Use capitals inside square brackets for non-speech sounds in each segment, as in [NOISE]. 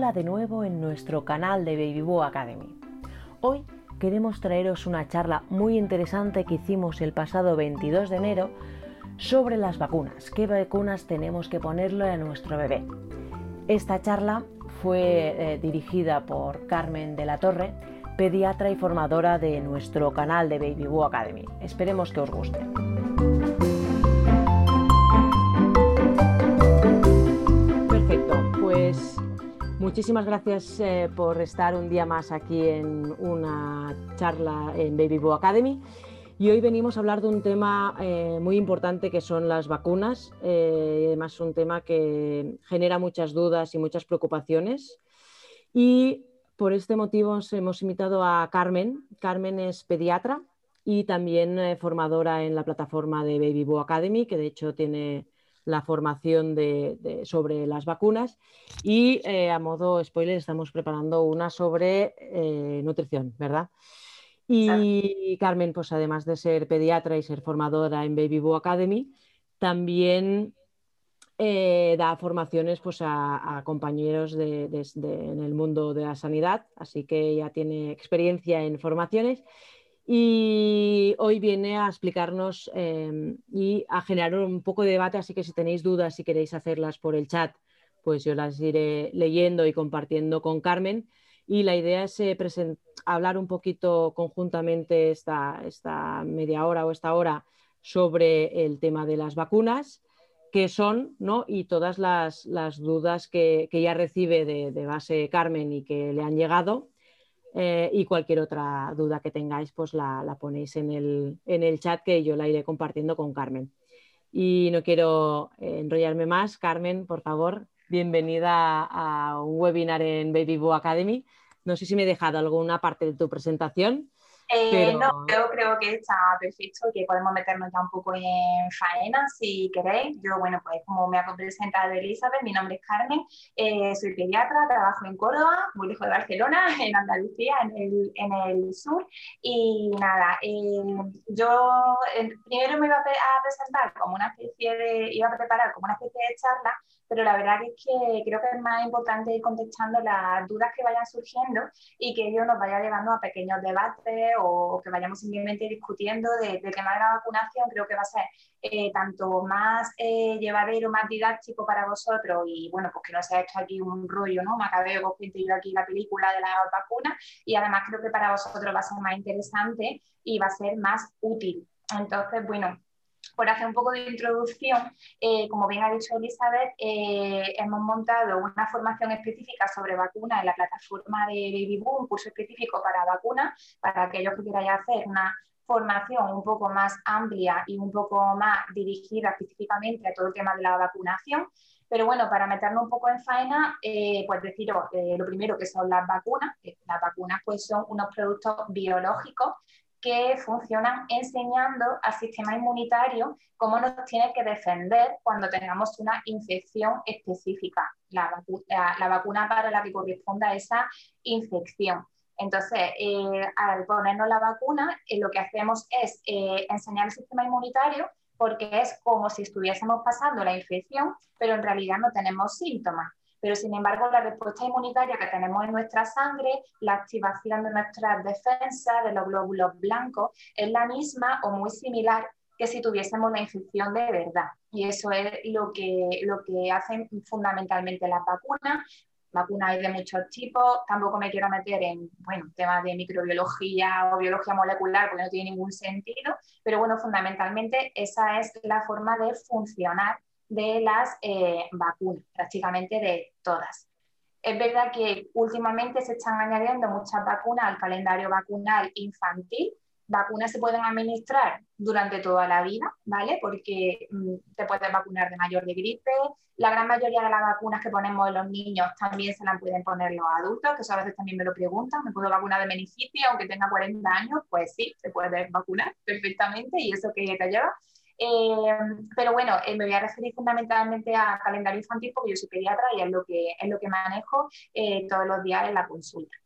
Hola de nuevo en nuestro canal de Baby Boo Academy. Hoy queremos traeros una charla muy interesante que hicimos el pasado 22 de enero sobre las vacunas. ¿Qué vacunas tenemos que ponerle a nuestro bebé? Esta charla fue eh, dirigida por Carmen de la Torre, pediatra y formadora de nuestro canal de Baby Boo Academy. Esperemos que os guste. Muchísimas gracias eh, por estar un día más aquí en una charla en Baby Boo Academy. Y hoy venimos a hablar de un tema eh, muy importante que son las vacunas. Eh, además, un tema que genera muchas dudas y muchas preocupaciones. Y por este motivo hemos invitado a Carmen. Carmen es pediatra y también formadora en la plataforma de Baby Boo Academy, que de hecho tiene la formación de, sobre las vacunas y eh, a modo spoiler estamos preparando una sobre eh, nutrición, ¿verdad? Y Carmen, pues además de ser pediatra y ser formadora en Baby Boo Academy, también eh, da formaciones pues, a, compañeros en el mundo de la sanidad, así que ya tiene experiencia en formaciones y hoy viene a explicarnos em, y a generar un poco de debate, así que si tenéis dudas, si queréis hacerlas por el chat, pues yo las iré leyendo y compartiendo con Carmen. Y la idea es eh, hablar un poquito conjuntamente esta, media hora o esta hora sobre el tema de las vacunas, qué son, ¿no? Y todas las, dudas que, ya recibe de, base Carmen y que le han llegado eh, y cualquier otra duda que tengáis, pues la, ponéis en el, chat que yo la iré compartiendo con Carmen. Y no quiero eh, enrollarme más. Carmen, por favor, bienvenida a un webinar en Baby Boo Academy. No sé si me he dejado alguna parte de tu presentación. Eh, no, yo creo que está perfecto que podemos meternos ya un poco en faena si queréis. Yo, bueno, pues como me ha presentado Elizabeth, mi nombre es Carmen, eh, soy pediatra, trabajo en Córdoba, muy lejos de Barcelona, [LAUGHS] en Andalucía, en el, en el sur. Y nada, eh, yo primero me iba a, presentar como una especie de, iba a preparar como una especie de charla pero la verdad es que creo que es más importante ir contestando las dudas que vayan surgiendo y que ello nos vaya llevando a pequeños debates o que vayamos simplemente discutiendo del de tema de la vacunación. Creo que va a ser eh, tanto más eh, llevadero, más didáctico para vosotros y bueno, pues que no se ha hecho aquí un rollo, ¿no? Macabeo con yo aquí la película de la vacuna y además creo que para vosotros va a ser más interesante y va a ser más útil. Entonces, bueno, por hacer un poco de introducción, eh, como bien ha dicho Elizabeth, eh, hemos montado una formación específica sobre vacunas en la plataforma de Baby Boom, un curso específico para vacunas, para aquellos que quieran hacer una formación un poco más amplia y un poco más dirigida específicamente a todo el tema de la vacunación. Pero bueno, para meternos un poco en faena, eh, pues deciros lo primero que son las vacunas. Las vacunas pues son unos productos biológicos que funcionan enseñando al sistema inmunitario cómo nos tiene que defender cuando tengamos una infección específica, la, vacuna para la que corresponda esa infección. Entonces, eh, al ponernos la vacuna, eh, lo que hacemos es eh, enseñar al sistema inmunitario porque es como si estuviésemos pasando la infección, pero en realidad no tenemos síntomas pero sin embargo la respuesta inmunitaria que tenemos en nuestra sangre, la activación de nuestras defensas, de los glóbulos blancos, es la misma o muy similar que si tuviésemos una infección de verdad. Y eso es lo que, lo que hacen fundamentalmente las vacunas. Vacunas hay de muchos tipos, tampoco me quiero meter en bueno, temas de microbiología o biología molecular porque no tiene ningún sentido, pero bueno, fundamentalmente esa es la forma de funcionar de las eh, vacunas, prácticamente de todas. Es verdad que últimamente se están añadiendo muchas vacunas al calendario vacunal infantil. Vacunas se pueden administrar durante toda la vida, ¿vale? Porque mm, te puedes vacunar de mayor de gripe. La gran mayoría de las vacunas que ponemos en los niños también se las pueden poner los adultos, que eso a veces también me lo preguntan. ¿Me puedo vacunar de meningitis aunque tenga 40 años? Pues sí, se puede vacunar perfectamente y eso que te lleva. Eh, pero bueno, eh, me voy a referir fundamentalmente a calendario infantil porque yo soy pediatra y es lo que, es lo que manejo eh, todos los días en la consulta.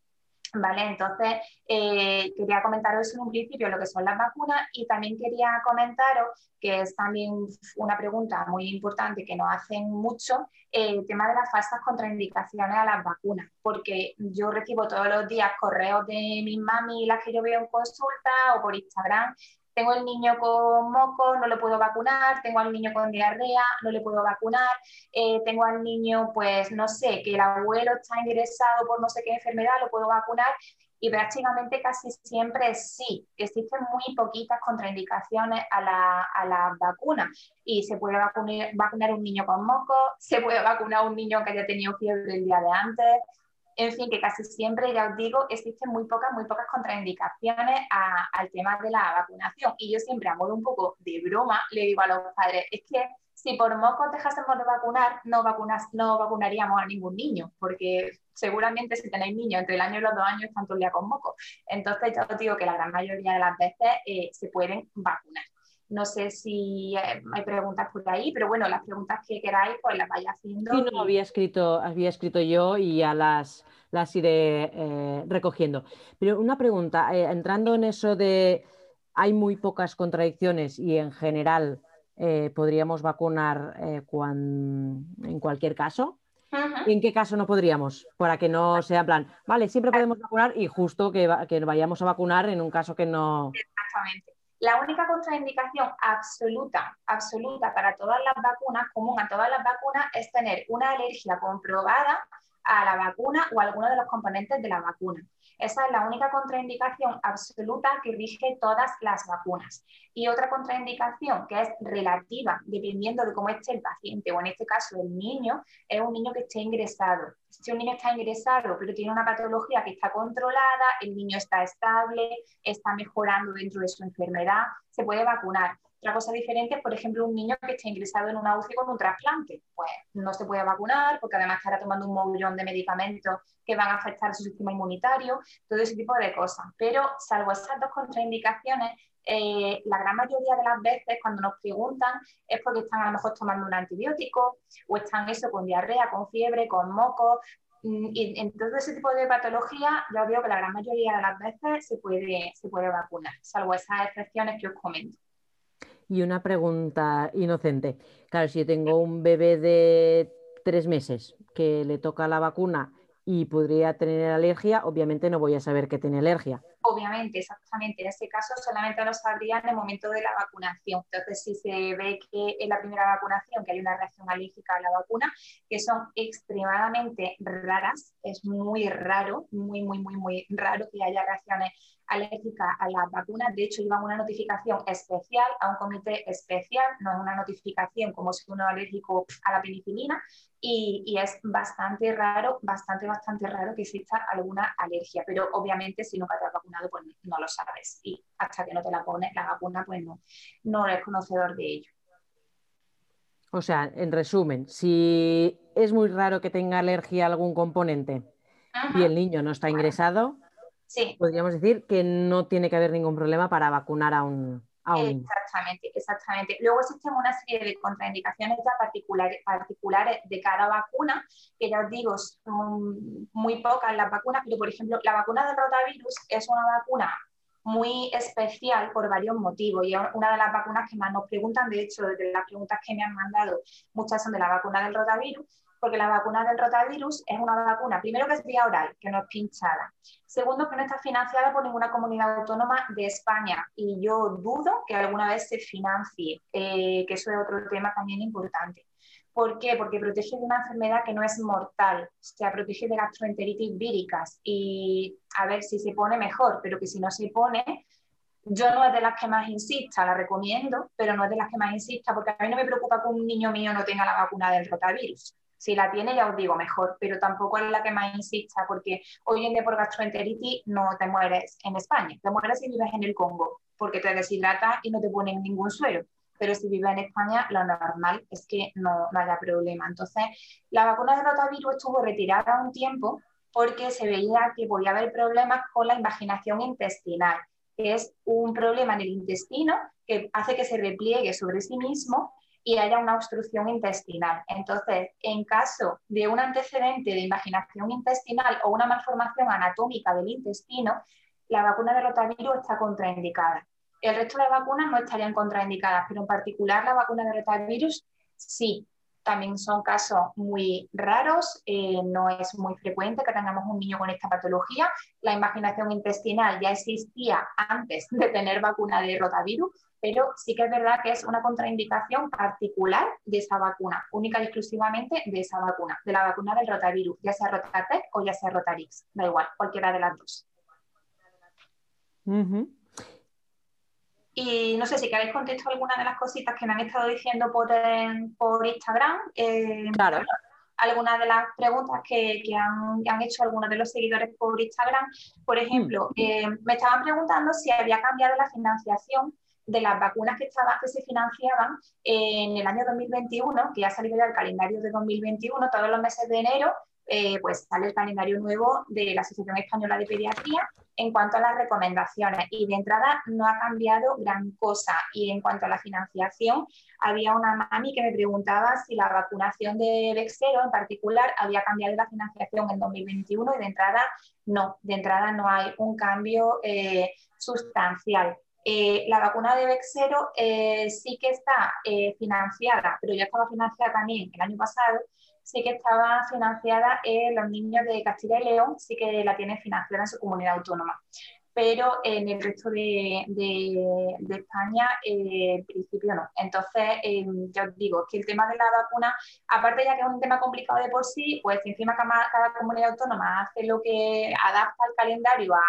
Vale, entonces eh, quería comentaros en un principio lo que son las vacunas y también quería comentaros, que es también una pregunta muy importante que nos hacen mucho, el tema de las falsas contraindicaciones a las vacunas, porque yo recibo todos los días correos de mis mami, las que yo veo en consulta o por Instagram, tengo el niño con moco, no lo puedo vacunar, tengo al niño con diarrea, no le puedo vacunar, eh, tengo al niño, pues no sé, que el abuelo está ingresado por no sé qué enfermedad, lo puedo vacunar. Y prácticamente casi siempre sí, existen muy poquitas contraindicaciones a la, a la vacuna. Y se puede vacunar, vacunar un niño con moco, se puede vacunar un niño que haya tenido fiebre el día de antes, en fin, que casi siempre, ya os digo, existen muy pocas, muy pocas contraindicaciones al tema de la vacunación. Y yo siempre, a modo un poco de broma, le digo a los padres, es que si por mocos dejásemos de vacunar, no, vacunas, no vacunaríamos a ningún niño, porque seguramente si tenéis niños entre el año y los dos años están todo el día con moco. Entonces, ya os digo que la gran mayoría de las veces eh, se pueden vacunar. No sé si eh, hay preguntas por ahí, pero bueno, las preguntas que queráis, pues las vaya haciendo. Sí, no, había escrito, había escrito yo y ya las, las iré eh, recogiendo. Pero una pregunta, eh, entrando en eso de hay muy pocas contradicciones y en general podríamos vacunar en cualquier caso. ¿En qué caso no podríamos? Para que no sea plan, vale, siempre podemos vacunar y justo que, que vayamos a vacunar en un caso que no. Exactamente. La única contraindicación absoluta, absoluta para todas las vacunas, común a todas las vacunas, es tener una alergia comprobada a la vacuna o alguno de los componentes de la vacuna. Esa es la única contraindicación absoluta que rige todas las vacunas. Y otra contraindicación que es relativa, dependiendo de cómo esté el paciente, o en este caso el niño, es un niño que esté ingresado. Si un niño está ingresado, pero tiene una patología que está controlada, el niño está estable, está mejorando dentro de su enfermedad, se puede vacunar. Otra cosa diferente es, por ejemplo, un niño que está ingresado en una UCI con un trasplante. Pues no se puede vacunar porque además estará tomando un montón de medicamentos que van a afectar su sistema inmunitario, todo ese tipo de cosas. Pero salvo esas dos contraindicaciones, eh, la gran mayoría de las veces cuando nos preguntan es porque están a lo mejor tomando un antibiótico o están eso con diarrea, con fiebre, con moco. Mm, y en todo ese tipo de patología, yo veo que la gran mayoría de las veces se puede, se puede vacunar, salvo esas excepciones que os comento. Y una pregunta inocente. Claro, si yo tengo un bebé de tres meses que le toca la vacuna y podría tener alergia, obviamente no voy a saber que tiene alergia. Obviamente, exactamente. En ese caso solamente lo sabría en el momento de la vacunación. Entonces, si se ve que en la primera vacunación que hay una reacción alérgica a la vacuna, que son extremadamente raras, es muy raro, muy, muy, muy, muy raro que haya reacciones alérgica a las vacunas. De hecho, llevan una notificación especial a un comité especial, no es una notificación como si uno alérgico a la penicilina. Y, es bastante raro, bastante, bastante raro que exista alguna alergia. Pero obviamente, si nunca te has vacunado, pues no lo sabes. Y hasta que no te la pones la vacuna, pues no, no eres conocedor de ello. O sea, en resumen, si es muy raro que tenga alergia a algún componente y el niño no está ingresado, Podríamos decir que no tiene que haber ningún problema para vacunar a un, Exactamente, exactamente. Luego existen una serie de contraindicaciones ya particulares, particulares de cada vacuna, que ya os digo, son muy pocas las vacunas, pero por ejemplo, la vacuna del rotavirus es una vacuna muy especial por varios motivos y es una de las vacunas que más nos preguntan, de hecho, de las preguntas que me han mandado, muchas son de la vacuna del rotavirus, porque la vacuna del rotavirus es una vacuna, primero que es vía oral, que no es pinchada. Segundo, que no está financiada por ninguna comunidad autónoma de España y yo dudo que alguna vez se financie, eh, que eso es otro tema también importante. ¿Por qué? Porque protege de una enfermedad que no es mortal, o sea, protege de gastroenteritis víricas y a ver si se pone mejor, pero que si no se pone, yo no es de las que más insista, la recomiendo, pero no es de las que más insista, porque a mí no me preocupa que un niño mío no tenga la vacuna del rotavirus. Si la tiene, ya os digo, mejor, pero tampoco es la que más insista, porque hoy en día por gastroenteritis no te mueres en España, te mueres si vives en el Congo, porque te deshidratas y no te ponen ningún suero. Pero si vives en España, lo normal es que no, no haya problema. Entonces, la vacuna de rotavirus estuvo retirada un tiempo porque se veía que podía haber problemas con la invaginación intestinal, que es un problema en el intestino que hace que se repliegue sobre sí mismo y haya una obstrucción intestinal. Entonces, en caso de un antecedente de imaginación intestinal o una malformación anatómica del intestino, la vacuna de rotavirus está contraindicada. El resto de vacunas no estarían contraindicadas, pero en particular la vacuna de rotavirus sí. También son casos muy raros, eh, no es muy frecuente que tengamos un niño con esta patología. La imaginación intestinal ya existía antes de tener vacuna de rotavirus, pero sí que es verdad que es una contraindicación particular de esa vacuna, única y exclusivamente de esa vacuna, de la vacuna del rotavirus, ya sea Rotatec o ya sea Rotarix, da igual, cualquiera de las dos. Y no sé si queréis contestar alguna de las cositas que me han estado diciendo por, por Instagram. Eh, claro. Algunas de las preguntas que, han, hecho algunos de los seguidores por Instagram. Por ejemplo, mm. eh, me estaban preguntando si había cambiado la financiación de las vacunas que, estaba, que se financiaban en el año 2021, que ya ha salido ya el calendario de 2021, todos los meses de enero, eh, pues sale el calendario nuevo de la Asociación Española de Pediatría en cuanto a las recomendaciones. Y de entrada no ha cambiado gran cosa. Y en cuanto a la financiación, había una mami que me preguntaba si la vacunación de Vexero en particular había cambiado la financiación en 2021 y de entrada no, de entrada no hay un cambio eh, sustancial. Eh, la vacuna de Vexero sí que está financiada, pero ya estaba financiada también el año pasado, sí que estaba financiada en los niños de Castilla y León, sí que la tiene financiada en su comunidad autónoma pero en el resto de, España, eh, en principio no. Entonces, eh, ya os digo, que el tema de la vacuna, aparte ya que es un tema complicado de por sí, pues encima cada, cada comunidad autónoma hace lo que adapta el calendario a,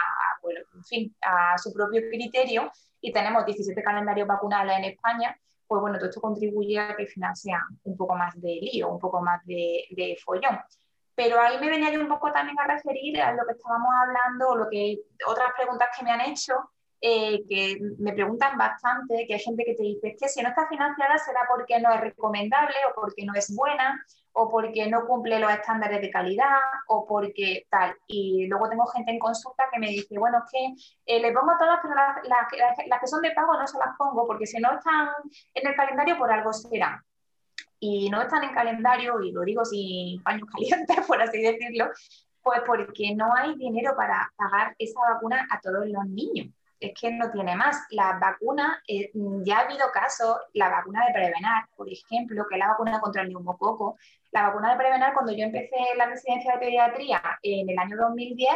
a su propio criterio y tenemos 17 calendarios vacunales en España, pues bueno, todo esto contribuye a que financia un poco más de lío, un poco más de, follón. Pero ahí me venía yo un poco también a referir a lo que estábamos hablando, lo que otras preguntas que me han hecho, eh, que me preguntan bastante, que hay gente que te dice que si no está financiada será porque no es recomendable o porque no es buena o porque no cumple los estándares de calidad o porque tal. Y luego tengo gente en consulta que me dice, bueno, es que eh, le pongo todas, pero las, las, que son de pago no se las pongo porque si no están en el calendario por algo será y no están en calendario, y lo digo sin paños [LAUGHS] calientes, por así decirlo, pues porque no hay dinero para pagar esa vacuna a todos los niños. Es que no tiene más. La vacuna, eh, ya ha habido casos, la vacuna de Prevenar, por ejemplo, que es la vacuna contra el neumococo. La vacuna de Prevenar, cuando yo empecé la residencia de pediatría en el año 2010,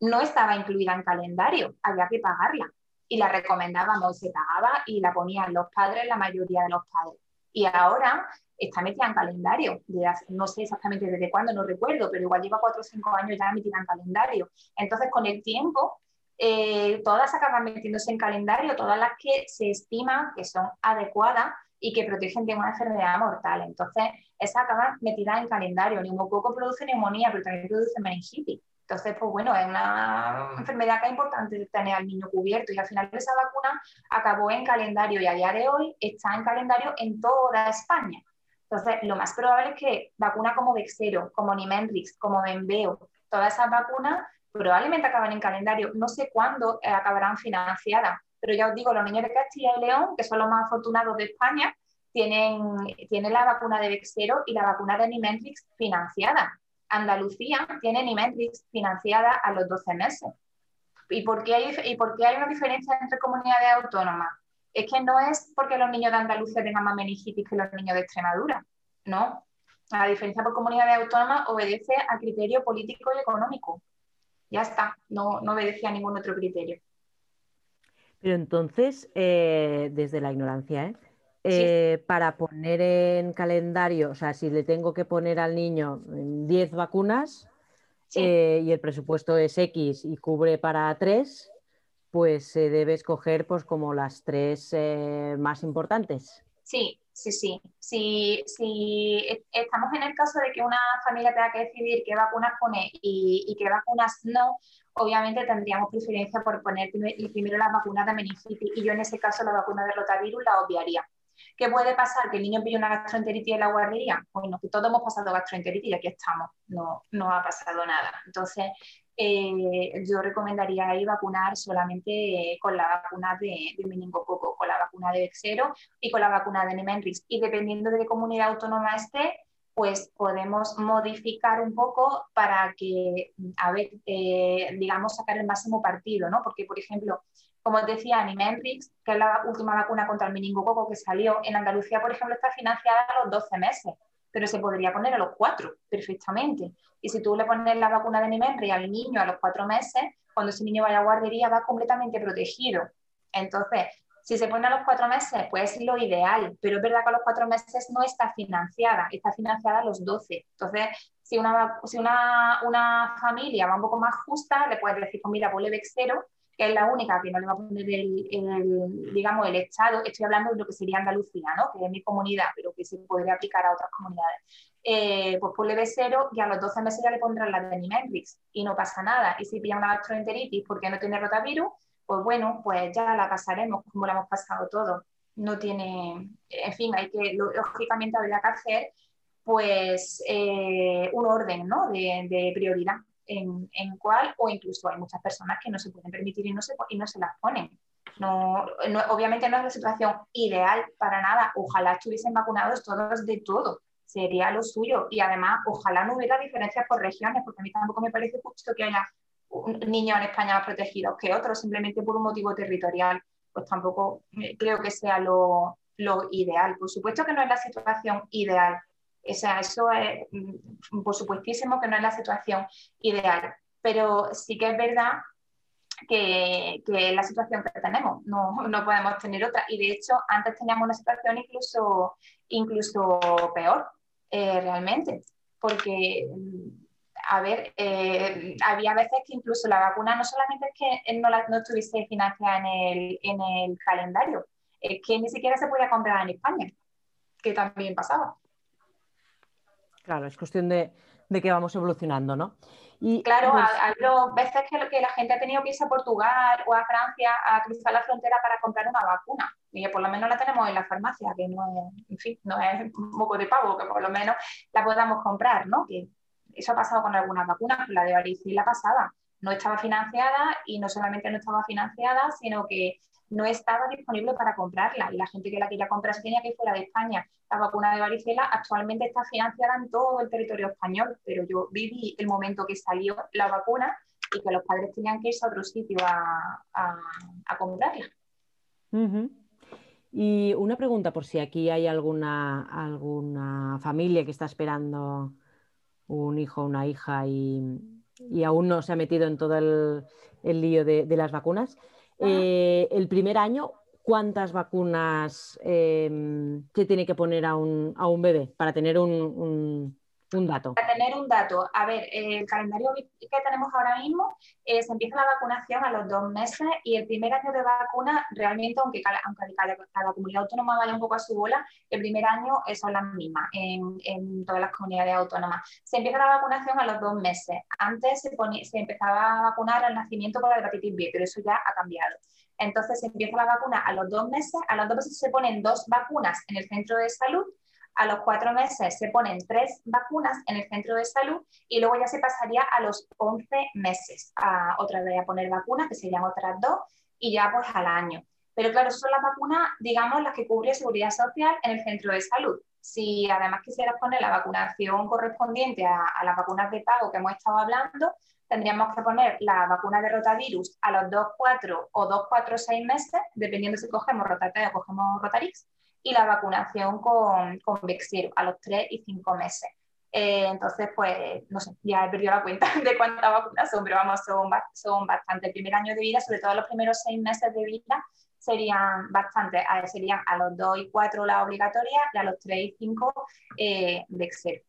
no estaba incluida en calendario, había que pagarla. Y la recomendábamos, se pagaba y la ponían los padres, la mayoría de los padres. Y ahora está metida en calendario. no sé exactamente desde cuándo, no recuerdo, pero igual lleva cuatro o cinco años ya metida en calendario. Entonces, con el tiempo, eh, todas acaban metiéndose en calendario, todas las que se estiman que son adecuadas y que protegen de una enfermedad mortal. Entonces, esas acaban metidas en calendario. El neumococo produce neumonía, pero también produce meningitis. Entonces, pues bueno, es una enfermedad que es importante tener al niño cubierto y al final esa vacuna acabó en calendario y a día de hoy está en calendario en toda España. Entonces, lo más probable es que vacunas como Vexero, como Nimenrix, como Benveo, todas esas vacunas probablemente acaben en calendario. No sé cuándo eh, acabarán financiadas, pero ya os digo, los niños de Castilla y León, que son los más afortunados de España, tienen, la vacuna de Vexero y la vacuna de Nimenrix financiada. Andalucía tiene Nimenrix financiada a los 12 meses. ¿Y por qué hay, y por qué hay una diferencia entre comunidades autónomas? es que no es porque los niños de Andalucía tengan más meningitis que los niños de Extremadura, no. La diferencia por comunidades autónomas obedece a criterio político y económico. Ya está, no, obedece a ningún otro criterio. Pero entonces, eh, desde la ignorancia, ¿eh? Eh, para poner en calendario, o sea, si le tengo que poner al niño 10 vacunas y el presupuesto es X y cubre para 3, pues se debe escoger pues, como las tres eh, más importantes. Sí, sí, sí. Si, estamos en el caso de que una familia tenga que decidir qué vacunas pone y, qué vacunas no, obviamente tendríamos preferencia por poner primero las vacunas de meningitis y yo en ese caso la vacuna de rotavirus la obviaría. ¿Qué puede pasar? ¿Que el niño pille una gastroenteritis en la guardería? Bueno, que todos hemos pasado gastroenteritis y aquí estamos, no, no ha pasado nada. Entonces, eh, yo recomendaría ahí vacunar solamente con la vacuna de, de, meningococo, con la vacuna de Vexero y con la vacuna de Nimenrix. Y dependiendo de qué comunidad autónoma esté, pues podemos modificar un poco para que, a ver, eh, digamos, sacar el máximo partido, ¿no? Porque, por ejemplo, como os decía, Nimenrix, que es la última vacuna contra el meningococo que salió, en Andalucía, por ejemplo, está financiada a los 12 meses pero se podría poner a los cuatro perfectamente. Y si tú le pones la vacuna de Nimenri al niño a los cuatro meses, cuando ese niño vaya a guardería va completamente protegido. Entonces, si se pone a los cuatro meses, pues es lo ideal, pero es verdad que a los cuatro meses no está financiada, está financiada a los doce. Entonces, si una, si una, una familia va un poco más justa, le puedes decir, pues mira, ponle Vexero que es la única que no le va a poner el, digamos, el Estado, estoy hablando de lo que sería Andalucía, ¿no? que es mi comunidad, pero que se podría aplicar a otras comunidades. Eh, pues ponle B0 y a los 12 meses ya le pondrán la de Nimenrix y no pasa nada. Y si pilla una gastroenteritis porque no tiene rotavirus, pues bueno, pues ya la pasaremos como la hemos pasado todos. No tiene, en fin, hay que, lógicamente habría que hacer pues eh, un orden ¿no? de, de prioridad en, en cuál, o incluso hay muchas personas que no se pueden permitir y no se, y no se las ponen. No, obviamente no es la situación ideal para nada. Ojalá estuviesen vacunados todos de todo. Sería lo suyo. Y además, ojalá no hubiera diferencias por regiones, porque a mí tampoco me parece justo que haya niños en España más protegidos que otros, simplemente por un motivo territorial. Pues tampoco eh, creo que sea lo, lo ideal. Por supuesto que no es la situación ideal, o sea, eso es, mm, por supuestísimo que no es la situación ideal, pero sí que es verdad que, es la situación que tenemos, no, no, podemos tener otra. Y de hecho, antes teníamos una situación incluso, incluso peor, eh, realmente, porque, mm, a ver, eh, había veces que incluso la vacuna no solamente es que no, la, no estuviese financiada en el, en el calendario, es que ni siquiera se podía comprar en España, que también pasaba. Claro, es cuestión de, que vamos evolucionando, ¿no? Y, claro, pues ha, habido veces que, que, la gente ha tenido que irse a Portugal o a Francia a cruzar la frontera para comprar una vacuna. Y por lo menos la tenemos en la farmacia, que no es, en fin, no es un poco de pavo, que por lo menos la podamos comprar, ¿no? Que eso ha pasado con algunas vacunas, la de varicela pasada. No estaba financiada y no solamente no estaba financiada, sino que no estaba disponible para comprarla y la gente que la quería comprar se tenía que ir fuera de España. La vacuna de varicela actualmente está financiada en todo el territorio español, pero yo viví el momento que salió la vacuna y que los padres tenían que irse a otro sitio a, comprarla. Y una pregunta por si aquí hay alguna, alguna familia que está esperando un hijo una hija y, aún no se ha metido en todo el, lío de, de las vacunas. Eh, el primer año, ¿cuántas vacunas em, se tiene que poner a un, a un, bebé para tener un, un, dato? Para tener un dato, a ver, el calendario que tenemos ahora mismo, eh, se empieza la vacunación a los dos meses y el primer año de vacuna, realmente, aunque cada, aunque cada, comunidad autónoma vaya un poco a su bola, el primer año son las mismas en, en, todas las comunidades autónomas. Se empieza la vacunación a los dos meses. Antes se, se empezaba a vacunar al nacimiento con la hepatitis B, pero eso ya ha cambiado. Entonces se empieza la vacuna a los dos meses, a los dos meses se ponen dos vacunas en el centro de salud a los cuatro meses se ponen tres vacunas en el centro de salud y luego ya se pasaría a los 11 meses a otra vez a poner vacunas, que serían otras dos, y ya pues al año. Pero claro, son las vacunas, digamos, las que cubre seguridad social en el centro de salud. Si además quisieras poner la vacunación correspondiente a, las vacunas de pago que hemos estado hablando, tendríamos que poner la vacuna de rotavirus a los 2, 4 o 2, 4, 6 meses, dependiendo si cogemos rotate o cogemos rotarix, y la vacunación con, con Vexir a los 3 y 5 meses. Eh, entonces, pues, no sé, ya he perdido la cuenta [LAUGHS] de cuántas vacunas son, pero vamos, son, son bastante. El primer año de vida, sobre todo los primeros seis meses de vida, serían bastante, serían a los 2 y 4 la obligatoria y a los 3 y 5 eh, Vexir.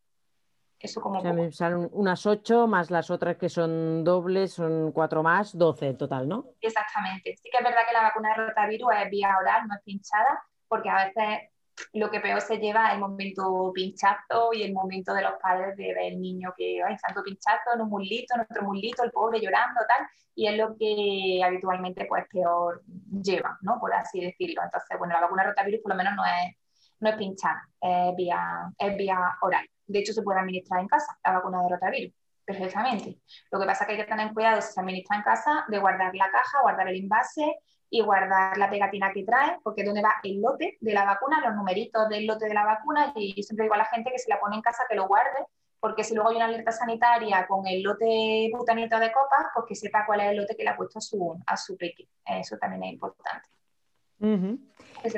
Eso como. O sea, unas 8 más las otras que son dobles, son 4 más, 12 en total, ¿no? Exactamente. Sí que es verdad que la vacuna de rotavirus es vía oral, no es pinchada, porque a veces lo que peor se lleva es el momento pinchazo y el momento de los padres de ver el niño que, ay, santo pinchazo, en un mulito, en otro mulito, el pobre llorando, tal, y es lo que habitualmente pues peor lleva, ¿no? Por así decirlo. Entonces, bueno, la vacuna rotavirus por lo menos no es, no es pinchada, es vía, es vía oral. De hecho, se puede administrar en casa la vacuna de rotavirus. perfectamente. Lo que pasa es que hay que tener cuidado si se administra en casa de guardar la caja, guardar el envase y guardar la pegatina que trae, porque es donde va el lote de la vacuna, los numeritos del lote de la vacuna, y siempre digo a la gente que si la pone en casa que lo guarde, porque si luego hay una alerta sanitaria con el lote butanito de copas, pues que sepa cuál es el lote que le ha puesto a su, a su peque. Eso también es importante.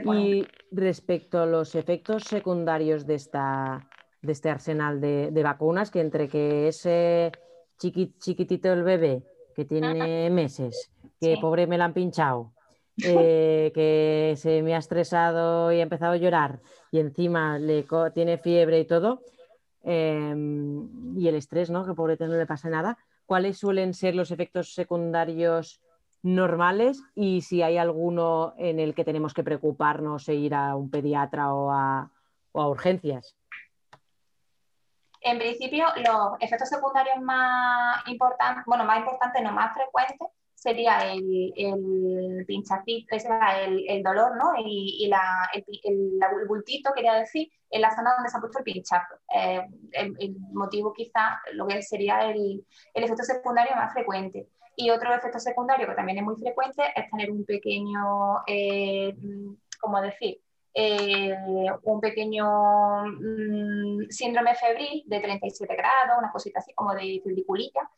Y respecto a los efectos secundarios de, esta, de este arsenal de, vacunas, que entre que ese chiquitito el bebé que tiene meses, que pobre me la han pinchado, eh, que se me ha estresado y ha empezado a llorar y encima le tiene fiebre y todo, em, y el estrés, ¿no? Que pobre no le pasa nada. ¿Cuáles suelen ser los efectos secundarios normales y si hay alguno en el que tenemos que preocuparnos e ir a un pediatra o a, urgencias. En principio, los efectos secundarios más importantes, bueno, más importantes, no más frecuentes, sería el, el pinchacito, el, el, dolor, ¿no? Y, la, el, el, bultito, quería decir, en la zona donde se ha puesto el pinchazo. Eh, el, motivo quizá, lo que sería el, efecto secundario más frecuente. Y otro efecto secundario que también es muy frecuente es tener un pequeño, eh, ¿cómo decir? Eh, un pequeño mm, síndrome febril de 37 grados, una cosita así como de fibriculilla,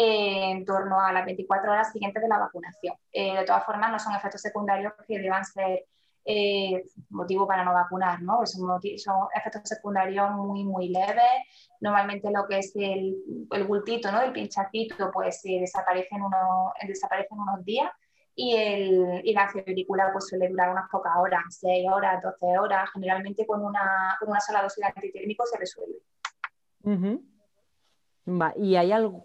eh, en torno a las 24 horas siguientes de la vacunación. de todas formas, no son efectos secundarios que deban ser eh, motivo para no vacunar, ¿no? Son, efectos secundarios muy, muy leves. Normalmente lo que es el, el bultito, ¿no? El pinchacito, pues eh, desaparece, en unos, desaparece unos días y, el, y la febrícula pues suele durar unas pocas horas, 6 horas, 12 horas, generalmente con una, con una sola dosis de antitérmico se resuelve. y hay algo,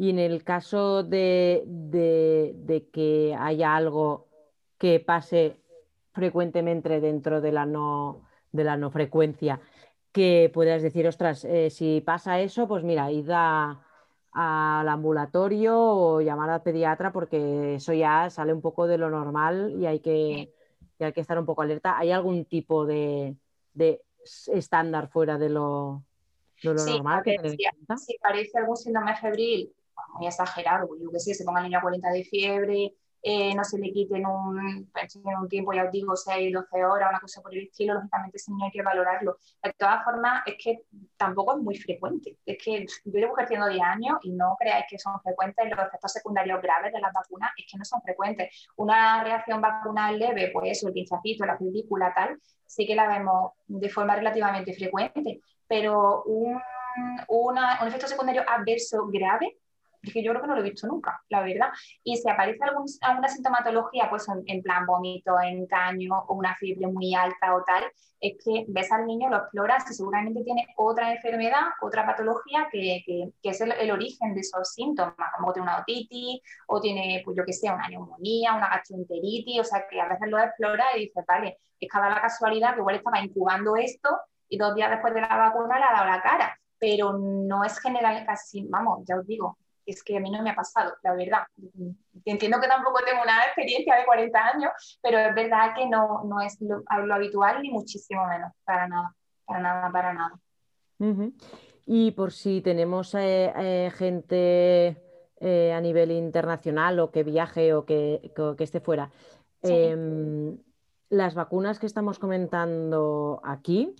y en el caso de, de, de que haya algo que pase frecuentemente dentro de la no, de la no frecuencia, que puedas decir, ostras, eh, si pasa eso, pues mira, id al ambulatorio o llamar al pediatra porque eso ya sale un poco de lo normal y hay que, hay que estar un poco alerta. ¿Hay algún tipo de, estándar fuera de lo, normal? Que si, parece algún síndrome febril, muy exagerado, yo que sé, se ponga el niño a 40 de fiebre, eh, no se le quite en un, en un tiempo, ya os digo, 6, 12 horas, una cosa por el estilo, lógicamente ese niño hay que valorarlo. De todas formas, es que tampoco es muy frecuente. Es que yo llevo ejerciendo 10 años y no creáis que son frecuentes los efectos secundarios graves de las vacunas, es que no son frecuentes. Una reacción vacunal leve, pues eso, el pinchacito, la película, tal, sí que la vemos de forma relativamente frecuente, pero un, un efecto secundario adverso grave porque yo creo que no lo he visto nunca, la verdad. Y si aparece alguna sintomatología, pues en, plan vómito, engaño o una fiebre muy alta o tal, es que ves al niño, lo exploras y seguramente tiene otra enfermedad, otra patología que, que, es el, origen de esos síntomas, como tiene una otitis o tiene, pues yo que sé, una neumonía, una gastroenteritis, o sea que a veces lo exploras y dices, vale, es cada la casualidad que igual estaba incubando esto y dos días después de la vacuna le ha dado la cara, pero no es general, casi, vamos, ya os digo, es que a mí no me ha pasado, la verdad. Entiendo que tampoco tengo una experiencia de 40 años, pero es verdad que no, no es lo, habitual ni muchísimo menos, para nada, para nada, para nada. Y por si tenemos eh, eh, gente eh, a nivel internacional o que viaje o que, que esté fuera, em, las vacunas que estamos comentando aquí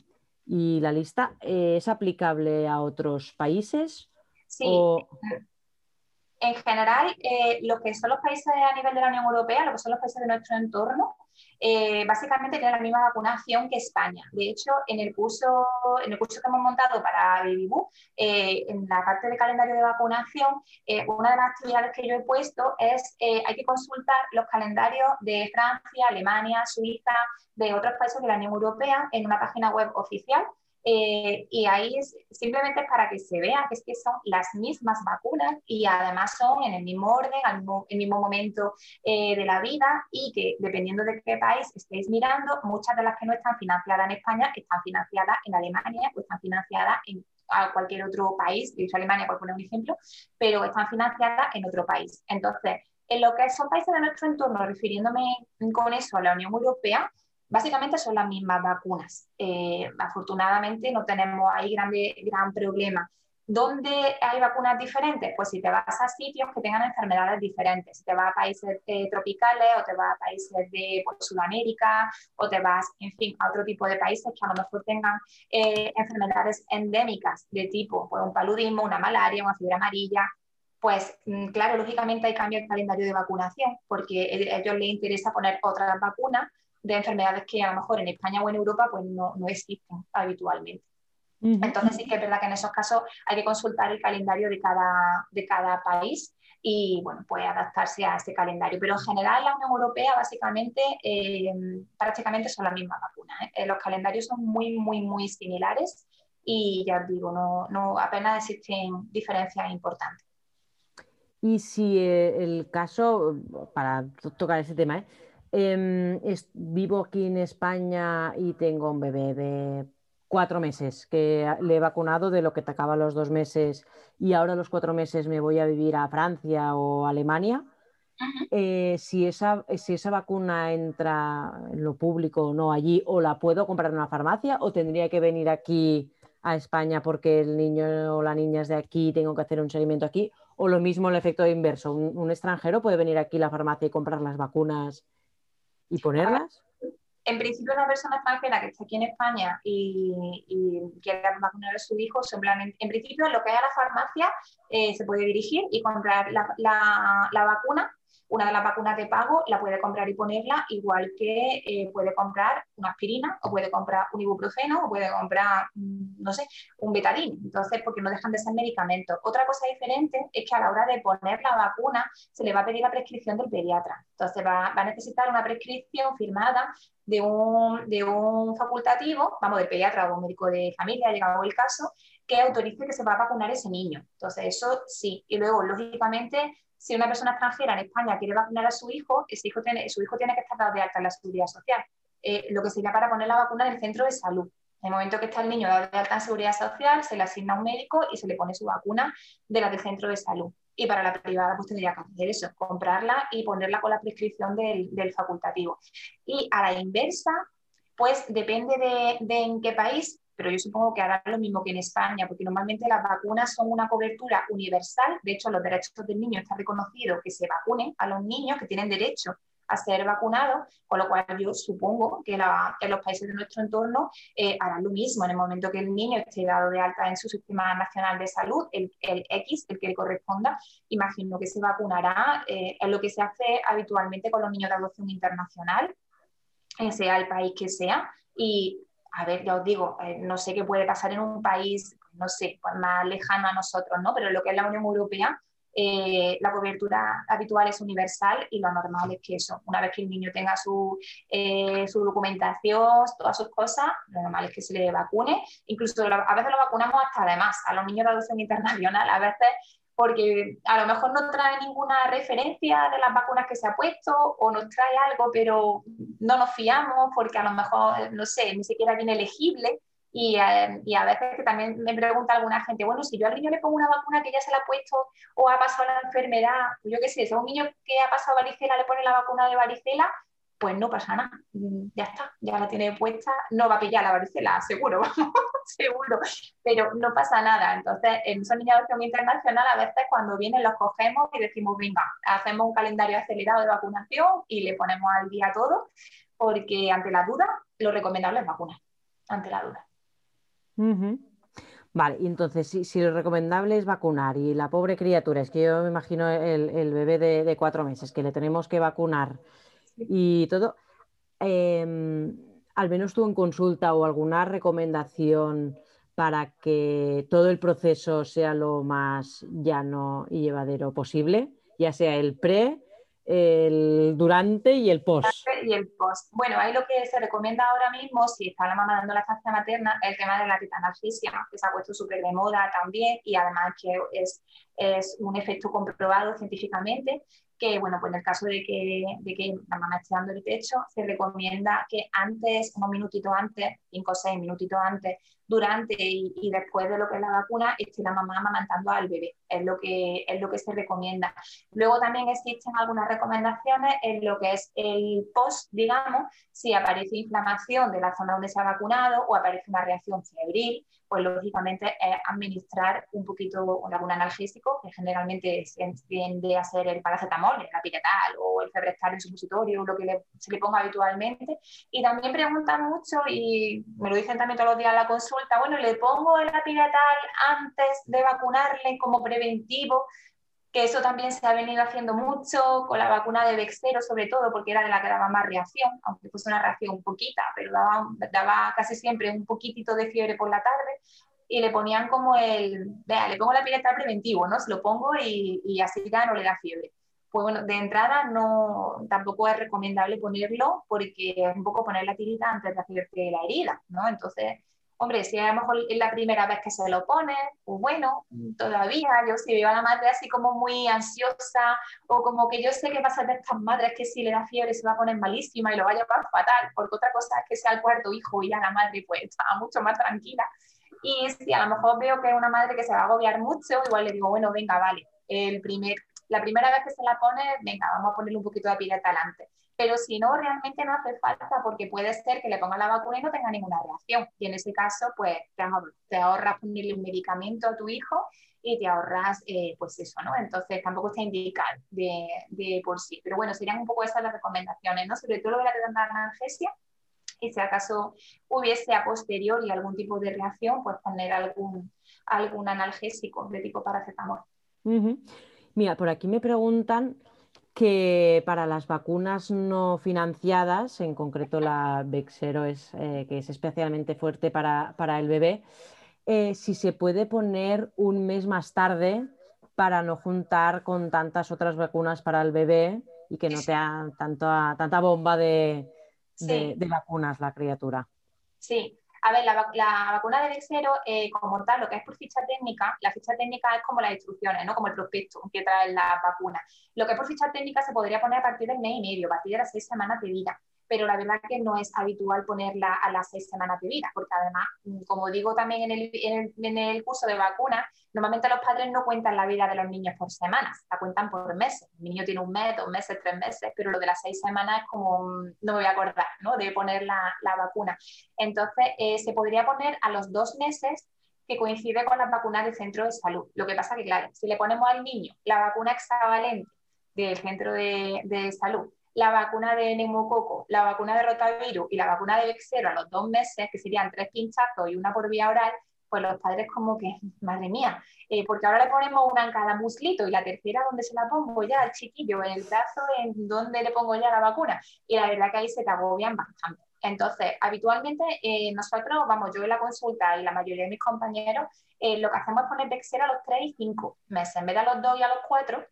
y la lista, ¿es aplicable a otros países? Sí, en general, eh, lo que son los países a nivel de la Unión Europea, lo que son los países de nuestro entorno, eh, básicamente tienen la misma vacunación que España. De hecho, en el curso, en el curso que hemos montado para BabyBoo, eh, en la parte de calendario de vacunación, una de las actividades que yo he puesto es hay que consultar los calendarios de Francia, Alemania, Suiza, de otros países de la Unión Europea en una página web oficial eh, y ahí es, simplemente para que se vea que, es que son las mismas vacunas y además son en el mismo orden, al mismo, el mismo momento eh, de la vida y que dependiendo de qué país estéis mirando, muchas de las que no están financiadas en España están financiadas en Alemania o están financiadas en cualquier otro país, de Alemania por poner un ejemplo, pero están financiadas en otro país. Entonces, en lo que son países de nuestro entorno, refiriéndome con eso a la Unión Europea, Básicamente son las mismas vacunas. Eh, afortunadamente no tenemos ahí grande, gran problema. ¿Dónde hay vacunas diferentes? Pues si te vas a sitios que tengan enfermedades diferentes, si te vas a países eh, tropicales o te vas a países de pues, Sudamérica o te vas, en fin, a otro tipo de países que a lo mejor tengan eh, enfermedades endémicas de tipo pues, un paludismo, una malaria, una fiebre amarilla, pues mm, claro, lógicamente hay cambio el calendario de vacunación porque a ellos les interesa poner otras vacunas de enfermedades que a lo mejor en España o en Europa pues no, no existen habitualmente. Entonces sí que es verdad que en esos casos hay que consultar el calendario de cada, de cada país y bueno, pues adaptarse a ese calendario. Pero en general la Unión Europea básicamente eh, prácticamente son las mismas vacunas. ¿eh? Los calendarios son muy, muy, muy similares y ya os digo, no, no apenas existen diferencias importantes. Y si eh, el caso, para tocar ese tema, em, vivo aquí en España y tengo un bebé de cuatro meses, que le he vacunado de lo que te acaba los dos meses y ahora los cuatro meses me voy a vivir a Francia o Alemania. Eh, si, esa, si esa vacuna entra en lo público o no allí, o la puedo comprar en una farmacia, o tendría que venir aquí a España porque el niño o la niña es de aquí, tengo que hacer un seguimiento aquí, o lo mismo el efecto inverso, un extranjero puede venir aquí a la farmacia y comprar las vacunas y ponerlas en principio una persona extranjera que está aquí en España y, quiere vacunar a su hijo, simplemente, en principio lo que hay a la farmacia eh, se puede dirigir y comprar la, la vacuna una de las vacunas de pago la puede comprar y ponerla, igual que eh, puede comprar una aspirina o puede comprar un ibuprofeno o puede comprar, mm, no sé, un betadine. Entonces, porque no dejan de ser medicamentos. Otra cosa diferente es que a la hora de poner la vacuna se le va a pedir la prescripción del pediatra. Entonces, va, a necesitar una prescripción firmada de un, de un facultativo, vamos, del pediatra o un médico de familia, llegado el caso, que autorice que se va a vacunar ese niño. Entonces, eso sí. Y luego, lógicamente, si una persona extranjera en España quiere vacunar a su hijo, su hijo tiene que estar dado de alta en la seguridad social. Eh, lo que sería para poner la vacuna en el centro de salud. En el momento que está el niño dado de alta en seguridad social, se le asigna un médico y se le pone su vacuna de la del centro de salud. Y para la privada, pues tendría que hacer eso, comprarla y ponerla con la prescripción del, facultativo. Y a la inversa, pues depende de, de en qué país, pero yo supongo que hará lo mismo que en España, porque normalmente las vacunas son una cobertura universal, de hecho los derechos del niño está reconocido que se vacunen a los niños que tienen derecho a ser vacunados, con lo cual yo supongo que, los países de nuestro entorno eh, harán lo mismo. En el momento que el niño esté dado de alta en su sistema nacional de salud, el, X, el que le corresponda, imagino que se vacunará, eh, es lo que se hace habitualmente con los niños de adopción internacional, eh, sea el país que sea, y a ver, ya os digo, eh, no sé qué puede pasar en un país, no sé, pues más lejano a nosotros, ¿no? Pero lo que es la Unión Europea, eh, la cobertura habitual es universal y lo normal es que eso, una vez que el niño tenga su, eh, su documentación, todas sus cosas, lo normal es que se le vacune. Incluso a veces lo vacunamos hasta además, a los niños de adopción internacional, a veces porque a lo mejor no trae ninguna referencia de las vacunas que se ha puesto o nos trae algo, pero no nos fiamos porque a lo mejor, no sé, ni siquiera viene elegible. Y, eh, y, a veces que también me pregunta alguna gente, bueno, si yo al niño le pongo una vacuna que ya se la ha puesto o ha pasado la enfermedad, yo qué sé, si a un niño que ha pasado varicela le pone la vacuna de varicela, pues no pasa nada, mm, ya está, ya la tiene puesta, no va a pillar la varicela, seguro, [LAUGHS] seguro, pero no pasa nada. Entonces, en niños de internacional, a veces cuando vienen los cogemos y decimos, venga, hacemos un calendario acelerado de vacunación y le ponemos al día todo, porque ante la duda, lo recomendable es vacunar, ante la duda. Vale, y entonces, si, lo recomendable es vacunar y la pobre criatura, es que yo me imagino el, bebé de cuatro meses, que le tenemos que vacunar y todo. Em, al menos tú en consulta o alguna recomendación para que todo el proceso sea lo más llano y llevadero posible, ya sea el pre, el durante y el post. Y el post. Bueno, ahí lo que se recomienda ahora mismo, si está la mamá dando la estancia materna, el tema de la titanalgesia, que se ha puesto súper de moda también y además que es, es un efecto comprobado científicamente que, bueno, pues en el caso de que, de que la mamá esté dando el pecho, se recomienda que antes, unos minutitos antes, cinco o seis minutitos antes, durante y, después de lo que es la vacuna, esté la mamá amamantando al bebé. Es lo, que, es lo que se recomienda. Luego también existen algunas recomendaciones en lo que es el post, digamos, si aparece inflamación de la zona donde se ha vacunado o aparece una reacción febril, pues lógicamente es administrar un poquito algún analgésico, que generalmente se tiende a ser el paracetamol, el apiretal o el febrestal en supositorio, lo que se le ponga habitualmente. Y también preguntan mucho, y me lo dicen también todos los días en la consulta, bueno, ¿le pongo el apiretal antes de vacunarle como preventivo? que eso también se ha venido haciendo mucho con la vacuna de Bexero, sobre todo porque era de la que daba más reacción, aunque fuese una reacción poquita, pero daba, daba casi siempre un poquitito de fiebre por la tarde y le ponían como el, vea, le pongo la pireta preventivo, ¿no? Se lo pongo y, y, así ya no le da fiebre. Pues bueno, de entrada no, tampoco es recomendable ponerlo porque es un poco poner la tirita antes de hacerte la herida, ¿no? Entonces, Hombre, si a lo mejor es la primera vez que se lo pone, pues bueno, todavía yo si veo a la madre así como muy ansiosa o como que yo sé que pasa de estas madres que si le da fiebre se va a poner malísima y lo va a llevar fatal, porque otra cosa es que sea el cuarto hijo y ya la madre pues está mucho más tranquila. Y si a lo mejor veo que es una madre que se va a agobiar mucho, igual le digo, bueno, venga, vale, el primer, la primera vez que se la pone, venga, vamos a ponerle un poquito de pileta adelante pero si no, realmente no hace falta porque puede ser que le ponga la vacuna y no tenga ninguna reacción. Y en ese caso, pues te ahorras ponerle un medicamento a tu hijo y te ahorras, eh, pues eso, ¿no? Entonces tampoco está indicado de, por sí. Pero bueno, serían un poco esas las recomendaciones, ¿no? Sobre todo lo de la analgesia y si acaso hubiese a posteriori algún tipo de reacción, pues poner algún, algún analgésico de tipo paracetamol. Mira, por aquí me preguntan que para las vacunas no financiadas, en concreto la Vexero, es, eh, que es especialmente fuerte para, el bebé, eh, si se puede poner un mes más tarde para no juntar con tantas otras vacunas para el bebé y que no te tanta, tanta bomba de, de, de vacunas la criatura. Sí, a ver, la, vacuna de Bexero, eh, como tal, lo que es por ficha técnica, la ficha técnica es como las instrucciones, ¿no? Como el prospecto que trae la vacuna. Lo que es por ficha técnica se podría poner a partir del mes y medio, a partir de las seis semanas de vida pero la verdad que no es habitual ponerla a las seis semanas de vida, porque además, mm, como digo también en el, en el, curso de vacunas, normalmente los padres no cuentan la vida de los niños por semanas, la cuentan por meses. El niño tiene un mes, dos meses, tres meses, pero lo de las seis semanas es como, mm, no me voy a acordar, ¿no? De poner la, la vacuna. Entonces, eh, se podría poner a los dos meses que coincide con las vacunas del centro de salud. Lo que pasa que, claro, si le ponemos al niño la vacuna hexavalente del centro de, de salud la vacuna de neumococo, la vacuna de rotavirus y la vacuna de Vexero a los dos meses, que serían tres pinchazos y una por vía oral, pues los padres como que, [LAUGHS] madre mía, eh, porque ahora le ponemos una en cada muslito y la tercera donde se la pongo ya al chiquillo, en el brazo, en donde le pongo ya la vacuna. Y la verdad que ahí se te agobian bastante. Entonces, habitualmente eh, nosotros, vamos, yo en la consulta y la mayoría de mis compañeros, eh, lo que hacemos es poner Vexero a los 3 y 5 meses, en vez de a los 2 y a los 4,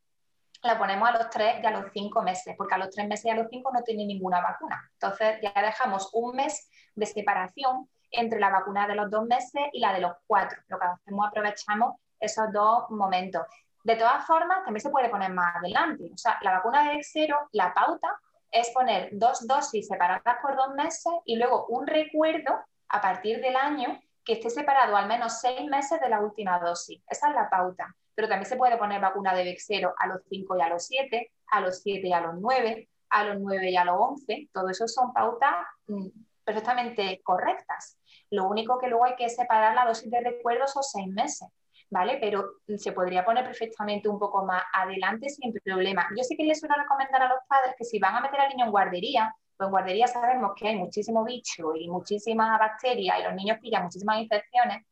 la ponemos a los 3 y a los 5 meses, porque a los 3 meses y a los 5 no tiene ninguna vacuna. Entonces ya dejamos un mes de separación entre la vacuna de los 2 meses y la de los 4. Lo que hacemos aprovechamos esos dos momentos. De todas formas, también se puede poner más adelante. O sea, la vacuna de cero, la pauta es poner dos dosis separadas por dos meses y luego un recuerdo a partir del año que esté separado al menos seis meses de la última dosis. Esa es la pauta pero también se puede poner vacuna de Vexero a los 5 y a los 7, a los 7 y a los 9, a los 9 y a los 11. Todo eso son pautas mm, perfectamente correctas. Lo único que luego hay que separar la dosis de recuerdos o seis meses. ¿Vale? Pero se podría poner perfectamente un poco más adelante sin problema. Yo sí que les suelo recomendar a los padres que si van a meter al niño en guardería, pues en guardería sabemos que hay muchísimo bicho y muchísimas bacterias y los niños pillan muchísimas infecciones,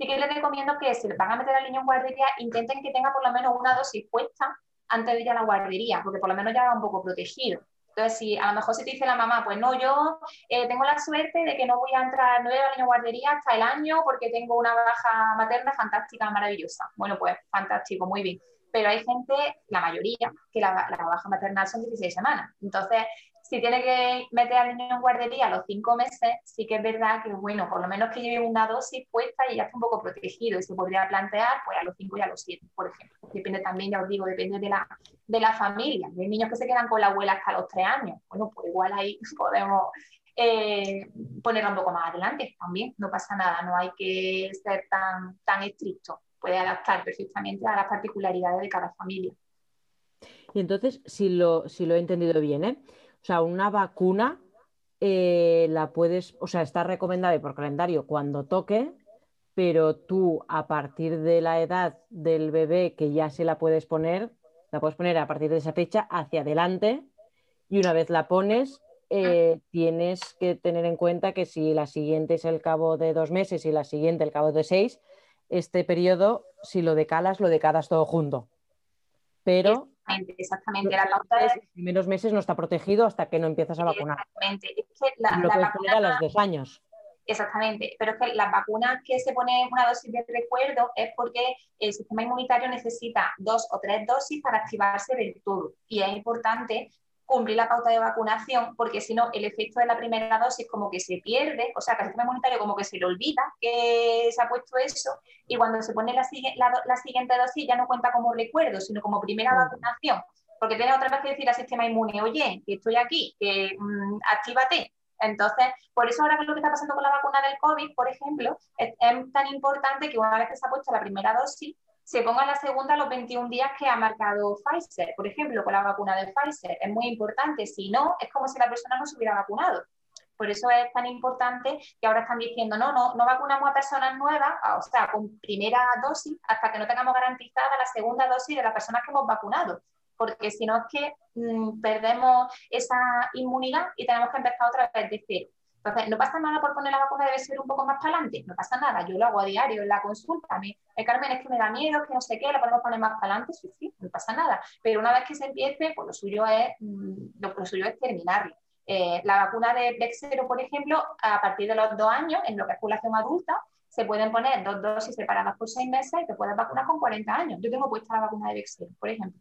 sí que les recomiendo que si van a meter al niño en guardería, intenten que tenga por lo menos una dosis puesta antes de ir a la guardería, porque por lo menos ya va un poco protegido. Entonces, si a lo mejor si te dice la mamá, pues no, yo eh, tengo la suerte de que no voy a entrar, no voy a la niño guardería hasta el año porque tengo una baja materna fantástica, maravillosa. Bueno, pues fantástico, muy bien. Pero hay gente, la mayoría, que la, la baja maternal son 16 semanas. Entonces, si tiene que meter al niño en guardería a los cinco meses, sí que es verdad que, bueno, por lo menos que lleve una dosis puesta y ya está un poco protegido y se podría plantear pues a los cinco y a los siete, por ejemplo. Depende también, ya os digo, depende de la, de la familia. Hay niños que se quedan con la abuela hasta los tres años. Bueno, pues igual ahí [LAUGHS] podemos eh, ponerlo un poco más adelante también, no pasa nada, no hay que ser tan, tan estricto. Puede adaptar perfectamente a las particularidades de cada familia. Y entonces, si lo, si lo he entendido bien, ¿eh? O sea, una vacuna eh, la puedes, o sea, está recomendada por calendario cuando toque, pero tú a partir de la edad del bebé que ya se la puedes poner, la puedes poner a partir de esa fecha hacia adelante y una vez la pones, eh, tienes que tener en cuenta que si la siguiente es el cabo de dos meses y la siguiente el cabo de seis, este periodo, si lo decalas, lo decadas todo junto. Pero exactamente, La pauta de... Los primeros meses no está protegido hasta que no empiezas a vacunar. Exactamente. Es que la, lo puedes poner a los dos años. Exactamente, pero es que las vacunas que se ponen una dosis de recuerdo es porque el sistema inmunitario necesita dos o tres dosis para activarse del todo. Y es importante cumplir la pauta de vacunación, porque si no, el efecto de la primera dosis como que se pierde, o sea, que el sistema inmunitario como que se le olvida que se ha puesto eso, y cuando se pone la, la, siguiente dosis ya no cuenta como recuerdo, sino como primera vacunación, porque tiene otra vez que decir al sistema inmune, oye, que estoy aquí, que mm, actívate. Entonces, por eso ahora lo que está pasando con la vacuna del COVID, por ejemplo, es tan importante que una vez que se ha puesto la primera dosis, se ponga la segunda los 21 días que ha marcado Pfizer, por ejemplo, con la vacuna de Pfizer. Es muy importante, si no, es como si la persona no se hubiera vacunado. Por eso es tan importante que ahora están diciendo, no, no, no vacunamos a personas nuevas, o sea, con primera dosis, hasta que no tengamos garantizada la segunda dosis de las personas que hemos vacunado. Porque si no es que mm, perdemos esa inmunidad y tenemos que empezar otra vez de cero. Entonces, no pasa nada por poner la vacuna, debe ser un poco más para adelante, no pasa nada, yo lo hago a diario en la consulta. A mí, eh, Carmen, es que me da miedo, que no sé qué, la podemos poner más para adelante, sí, sí, no pasa nada. Pero una vez que se empiece, pues lo suyo es, mm, lo, suyo es terminarlo. Eh, la vacuna de Brexero, por ejemplo, a partir de los dos años, en lo que es población adulta, se pueden poner dos dosis separadas por seis meses y te puedes vacunar con 40 años. Yo tengo puesta la vacuna de Brexero, por ejemplo.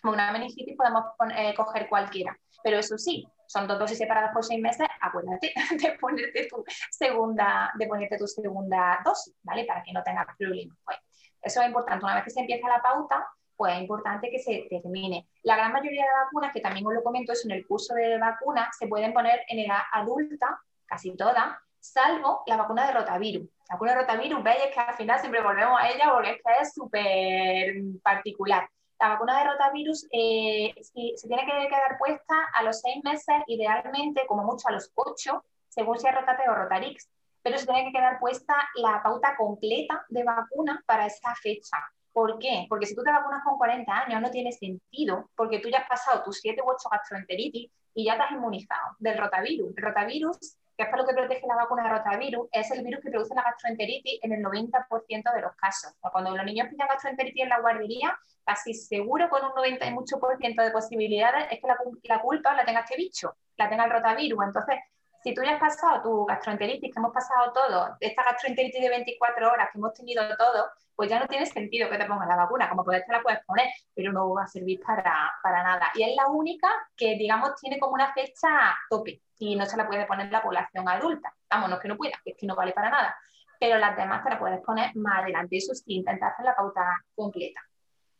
Como una meningitis podemos eh, coger cualquiera. Pero eso sí, son dos dosis separadas por seis meses, acuérdate [LAUGHS] de ponerte tu segunda, de ponerte tu segunda dosis, ¿vale? Para que no tengas problemas. Pues eso es importante. Una vez que se empieza la pauta, pues es importante que se termine. La gran mayoría de vacunas, que también os lo comento eso en el curso de vacunas, se pueden poner en edad adulta, casi todas, salvo la vacuna de rotavirus. La vacuna de rotavirus, veis que al final siempre volvemos a ella porque es que es súper particular. La vacuna de rotavirus eh, se tiene que quedar puesta a los seis meses, idealmente, como mucho a los ocho, según sea Rotate o Rotarix, pero se tiene que quedar puesta la pauta completa de vacuna para esa fecha. ¿Por qué? Porque si tú te vacunas con 40 años no tiene sentido, porque tú ya has pasado tus 7 u 8 gastroenteritis y ya te has inmunizado del rotavirus. El rotavirus que es para lo que protege la vacuna de rotavirus, es el virus que produce la gastroenteritis en el 90% de los casos. cuando los niños pillan gastroenteritis en la guardería, casi seguro con un 90 y mucho por ciento de posibilidades es que la, culpa la tenga este bicho, la tenga el rotavirus. Entonces, si tú ya has pasado tu gastroenteritis, que hemos pasado todos, esta gastroenteritis de 24 horas que hemos tenido todos, pues ya no tiene sentido que te pongas la vacuna, como puedes te la puedes poner, pero no va a servir para, para nada. Y es la única que, digamos, tiene como una fecha tope y no se la puede poner la población adulta. Vamos, no es que no pueda, es que no vale para nada. Pero las demás te la puedes poner más adelante, eso sí, intentar hacer la pauta completa.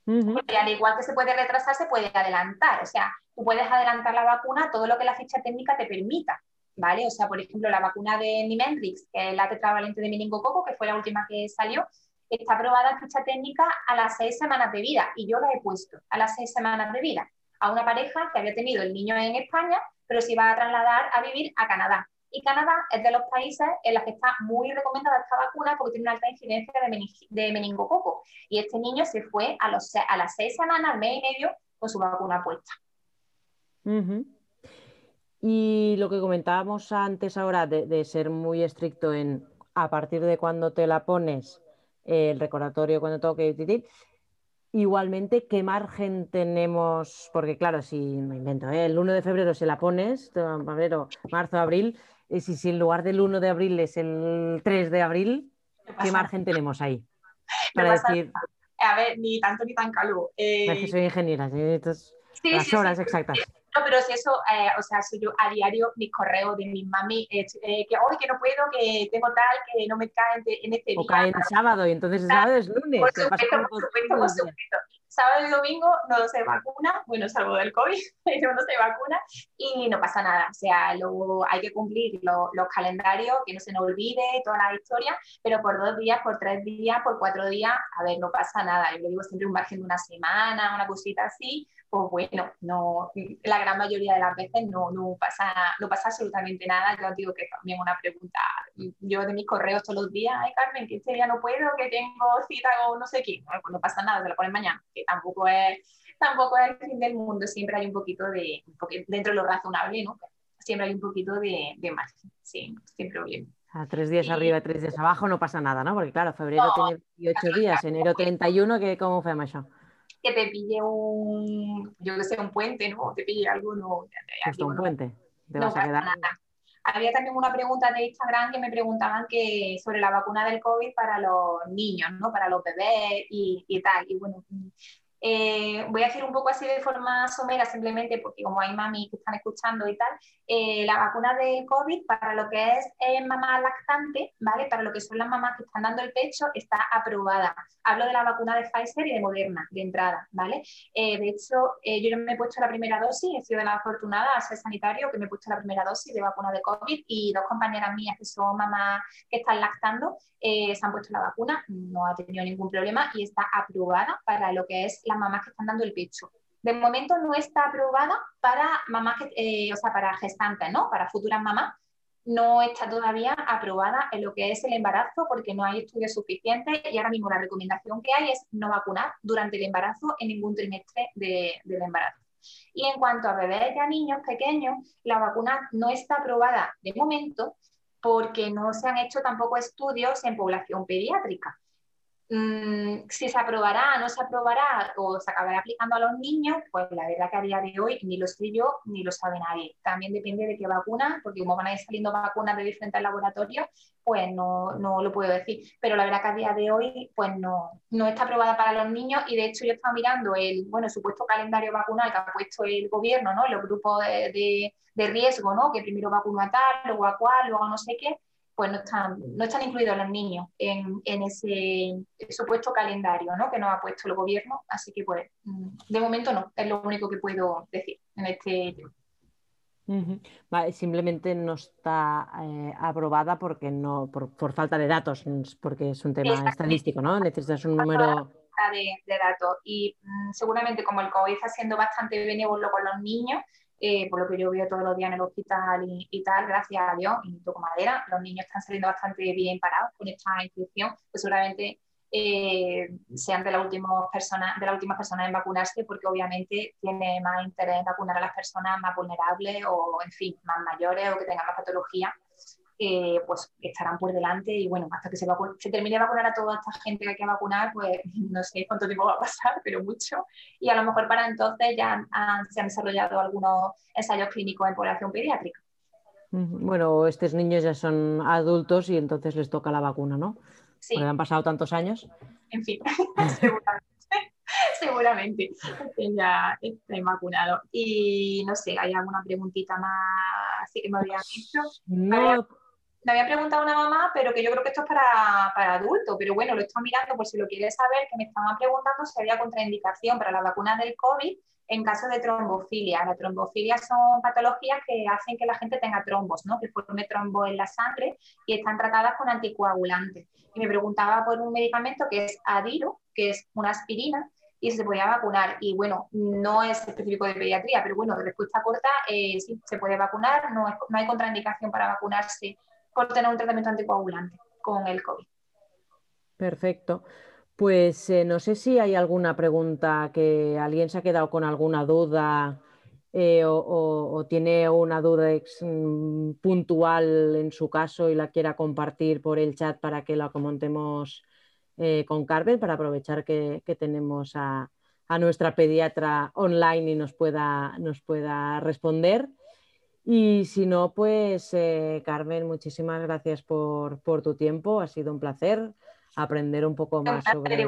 Y al igual que se puede retrasar, se puede adelantar. O sea, tú puedes adelantar la vacuna todo lo que la ficha técnica te permita. ¿Vale? O sea, por ejemplo, la vacuna de Nimendrix, que es la tetravalente de meningococo, que fue la última que salió, está aprobada en ficha técnica a las seis semanas de vida y yo la he puesto a las seis semanas de vida a una pareja que había tenido el niño en España, pero se iba a trasladar a vivir a Canadá. Y Canadá es de los países en los que está muy recomendada esta vacuna porque tiene una alta incidencia de, meningococo. Y este niño se fue a, los, a las seis semanas, al mes y medio, con su vacuna puesta. Y lo que comentábamos antes ahora de, de, ser muy estricto en a partir de cuando te la pones el recordatorio cuando toque. Igualmente, ¿qué margen tenemos? Porque claro, si me invento, ¿eh? el 1 de febrero se la pones, febrero, marzo, abril, y si, si en lugar del 1 de abril es el 3 de abril, ¿qué margen tenemos ahí? [LAUGHS] Para decir... A ver, ni tanto ni tan calvo. Eh... Es que soy ingeniera, ¿sí? las horas exactas. No, pero si eso, eh, o sea, soy yo a diario mis correos de mi mami, eh, eh, que hoy que no puedo, que tengo tal, que no me cae en, este día. O cae el sábado y entonces el sábado es lunes. Por supuesto, por supuesto, por supuesto. Sábado y domingo no se vacuna, bueno, salvo del COVID, [LAUGHS] pero no se vacuna y no pasa nada. O sea, luego hay que cumplir los calendarios, que no se nos olvide toda la historia, pero por dos días, por tres días, por cuatro días, a ver, no pasa nada. Yo le digo siempre un margen de una semana, una cosita así, pues bueno, no, la gran mayoría de las veces no, no, pasa, no pasa absolutamente nada. Yo digo que también una pregunta, yo de mis correos todos los días, ay Carmen, que este día no puedo, que tengo cita con no sé quién, pues no pasa nada, se lo ponen mañana, tampoco es, tampoco es el fin del mundo, siempre hay un poquito de, dentro de lo razonable, ¿no? Siempre hay un poquito de, de margen, sí, sin problema. A tres días arriba tres días abajo no pasa nada, ¿no? Porque claro, febrero tiene 18 días, enero 31, que ¿cómo fue eso? que te pille un, yo que sé, un puente, ¿no? Te pille algo, no. Justo un puente. Te vas a quedar. Nada. Había también una pregunta de Instagram que me preguntaban que sobre la vacuna del COVID para los niños, ¿no? Para los bebés y, y tal. Y bueno, eh, voy a decir un poco así de forma somera, simplemente porque como hay mami que están escuchando y tal, eh, la vacuna del COVID para lo que es eh, mamá lactante, ¿vale? Para lo que son las mamás que están dando el pecho, está aprobada. Hablo de la vacuna de Pfizer y de Moderna, de entrada, ¿vale? de hecho, yo ya me he puesto la primera dosis, he sido de la afortunada a ser sanitario que me he puesto la primera dosis de vacuna de COVID y dos compañeras mías que son mamás que están lactando se han puesto la vacuna, no ha tenido ningún problema y está aprobada para lo que es la mamás que están dando el pecho. De momento no está aprobada para mamás, que, eh, o sea, para gestantes, ¿no? Para futuras mamás. No está todavía aprobada en lo que es el embarazo porque no hay estudios suficientes y ahora mismo la recomendación que hay es no vacunar durante el embarazo en ningún trimestre del embarazo. Y en cuanto a bebés y a niños pequeños, la vacuna no está aprobada de momento porque no se han hecho tampoco estudios en población pediátrica. Mm, si se aprobará, no se aprobará o se acabará aplicando a los niños, pues la verdad que a día de hoy ni lo sé yo ni lo sabe nadie. También depende de qué vacuna, porque como van a ir saliendo vacunas de diferentes laboratorios, pues no, no lo puedo decir. Pero la verdad que a día de hoy pues no, no está aprobada para los niños y de hecho yo estaba mirando el bueno, supuesto calendario vacunal que ha puesto el gobierno, ¿no? los grupos de, de, riesgo, ¿no? que primero vacuna a tal, luego a cual, luego no sé qué pues no están, no están incluidos los niños en, en ese supuesto calendario ¿no? que nos ha puesto el gobierno. Así que, pues, mm, de momento no, es lo único que puedo decir en este tema. simplemente no está eh, aprobada porque no, por, falta de datos, porque es un tema estadístico, ¿no? Necesitas un número de, de, datos y mm, seguramente como el COVID está siendo bastante benévolo con los niños, eh, por lo que yo veo todos los días en el hospital y, tal, gracias a Dios, y toco madera, los niños están saliendo bastante bien parados con esta inscripción, pues seguramente eh, sean de, las últimas personas, de las últimas personas en vacunarse, porque obviamente tiene más interés en vacunar a las personas más vulnerables o, en fin, más mayores o que tengan más patología eh, pues estarán por delante y bueno, hasta que se, se, termine de vacunar a toda esta gente que hay que vacunar, pues [LAUGHS] no sé cuánto tiempo va a pasar, pero mucho. Y a lo mejor para entonces ya se han desarrollado algunos ensayos clínicos en población pediátrica. Bueno, estos niños ya son adultos y entonces les toca la vacuna, ¿no? Sí. Porque han pasado tantos años. En fin, [LAUGHS] seguramente. [LAUGHS] seguramente ya estén vacunados. Y no sé, ¿hay alguna preguntita más así que me habían dicho? No, me había preguntado una mamá, pero que yo creo que esto es para, para adultos, pero bueno, lo estoy mirando por si lo quieres saber, que me estaban preguntando si había contraindicación para la vacuna del COVID en caso de trombofilia. La trombofilia son patologías que hacen que la gente tenga trombos, ¿no? que forme trombo en la sangre y están tratadas con anticoagulantes. Y me preguntaba por un medicamento que es Adiro, que es una aspirina, y se podía vacunar. Y bueno, no es específico de pediatría, pero bueno, de respuesta corta, eh, sí, se puede vacunar, no, no hay contraindicación para vacunarse por tener un tratamiento anticoagulante con el COVID. Perfecto. Pues eh, no sé si hay alguna pregunta que alguien se ha quedado con alguna duda eh, o, tiene una duda mm, puntual en su caso y la quiera compartir por el chat para que la comentemos eh, con Carmen, para aprovechar que, tenemos a, a, nuestra pediatra online y nos pueda, nos pueda responder. Y si no, pues eh, Carmen, muchísimas gracias por, tu tiempo. Ha sido un placer aprender un poco más sobre,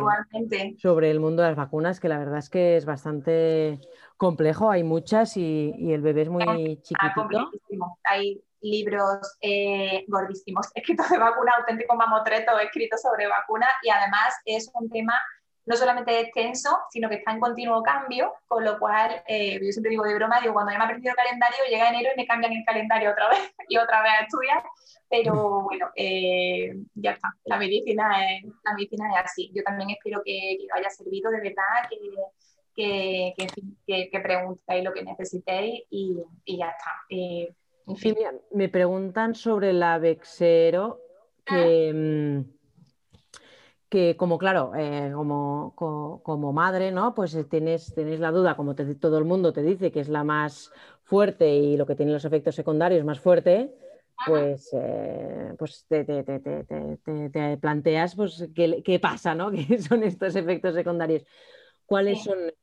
sobre, el mundo de las vacunas, que la verdad es que es bastante complejo. Hay muchas y, el bebé es muy ah, chiquitito. Hay libros eh, gordísimos [LAUGHS] escritos de vacuna, auténtico mamotreto escrito sobre vacuna y además es un tema no solamente es tenso, sino que está en continuo cambio, con lo cual, eh, yo siempre digo de broma, digo, cuando ya me he aprendido el calendario, llega enero y me cambian el calendario otra vez [LAUGHS] y otra vez a estudiar, pero bueno, eh, ya está, la medicina, es, la medicina es así. Yo también espero que, que haya servido de verdad, que, que, que, que preguntéis lo que necesitéis y, y ya está. Eh, en fin. me preguntan sobre la Vexero, que... Mm, que como claro, eh, como, como, madre, ¿no? Pues eh, tienes, tienes la duda, como todo el mundo te dice que es la más fuerte y lo que tiene los efectos secundarios más fuerte, pues, eh, pues te, te, planteas pues, ¿qué, qué, pasa, ¿no? [LAUGHS] ¿Qué son estos efectos secundarios? ¿Cuáles son los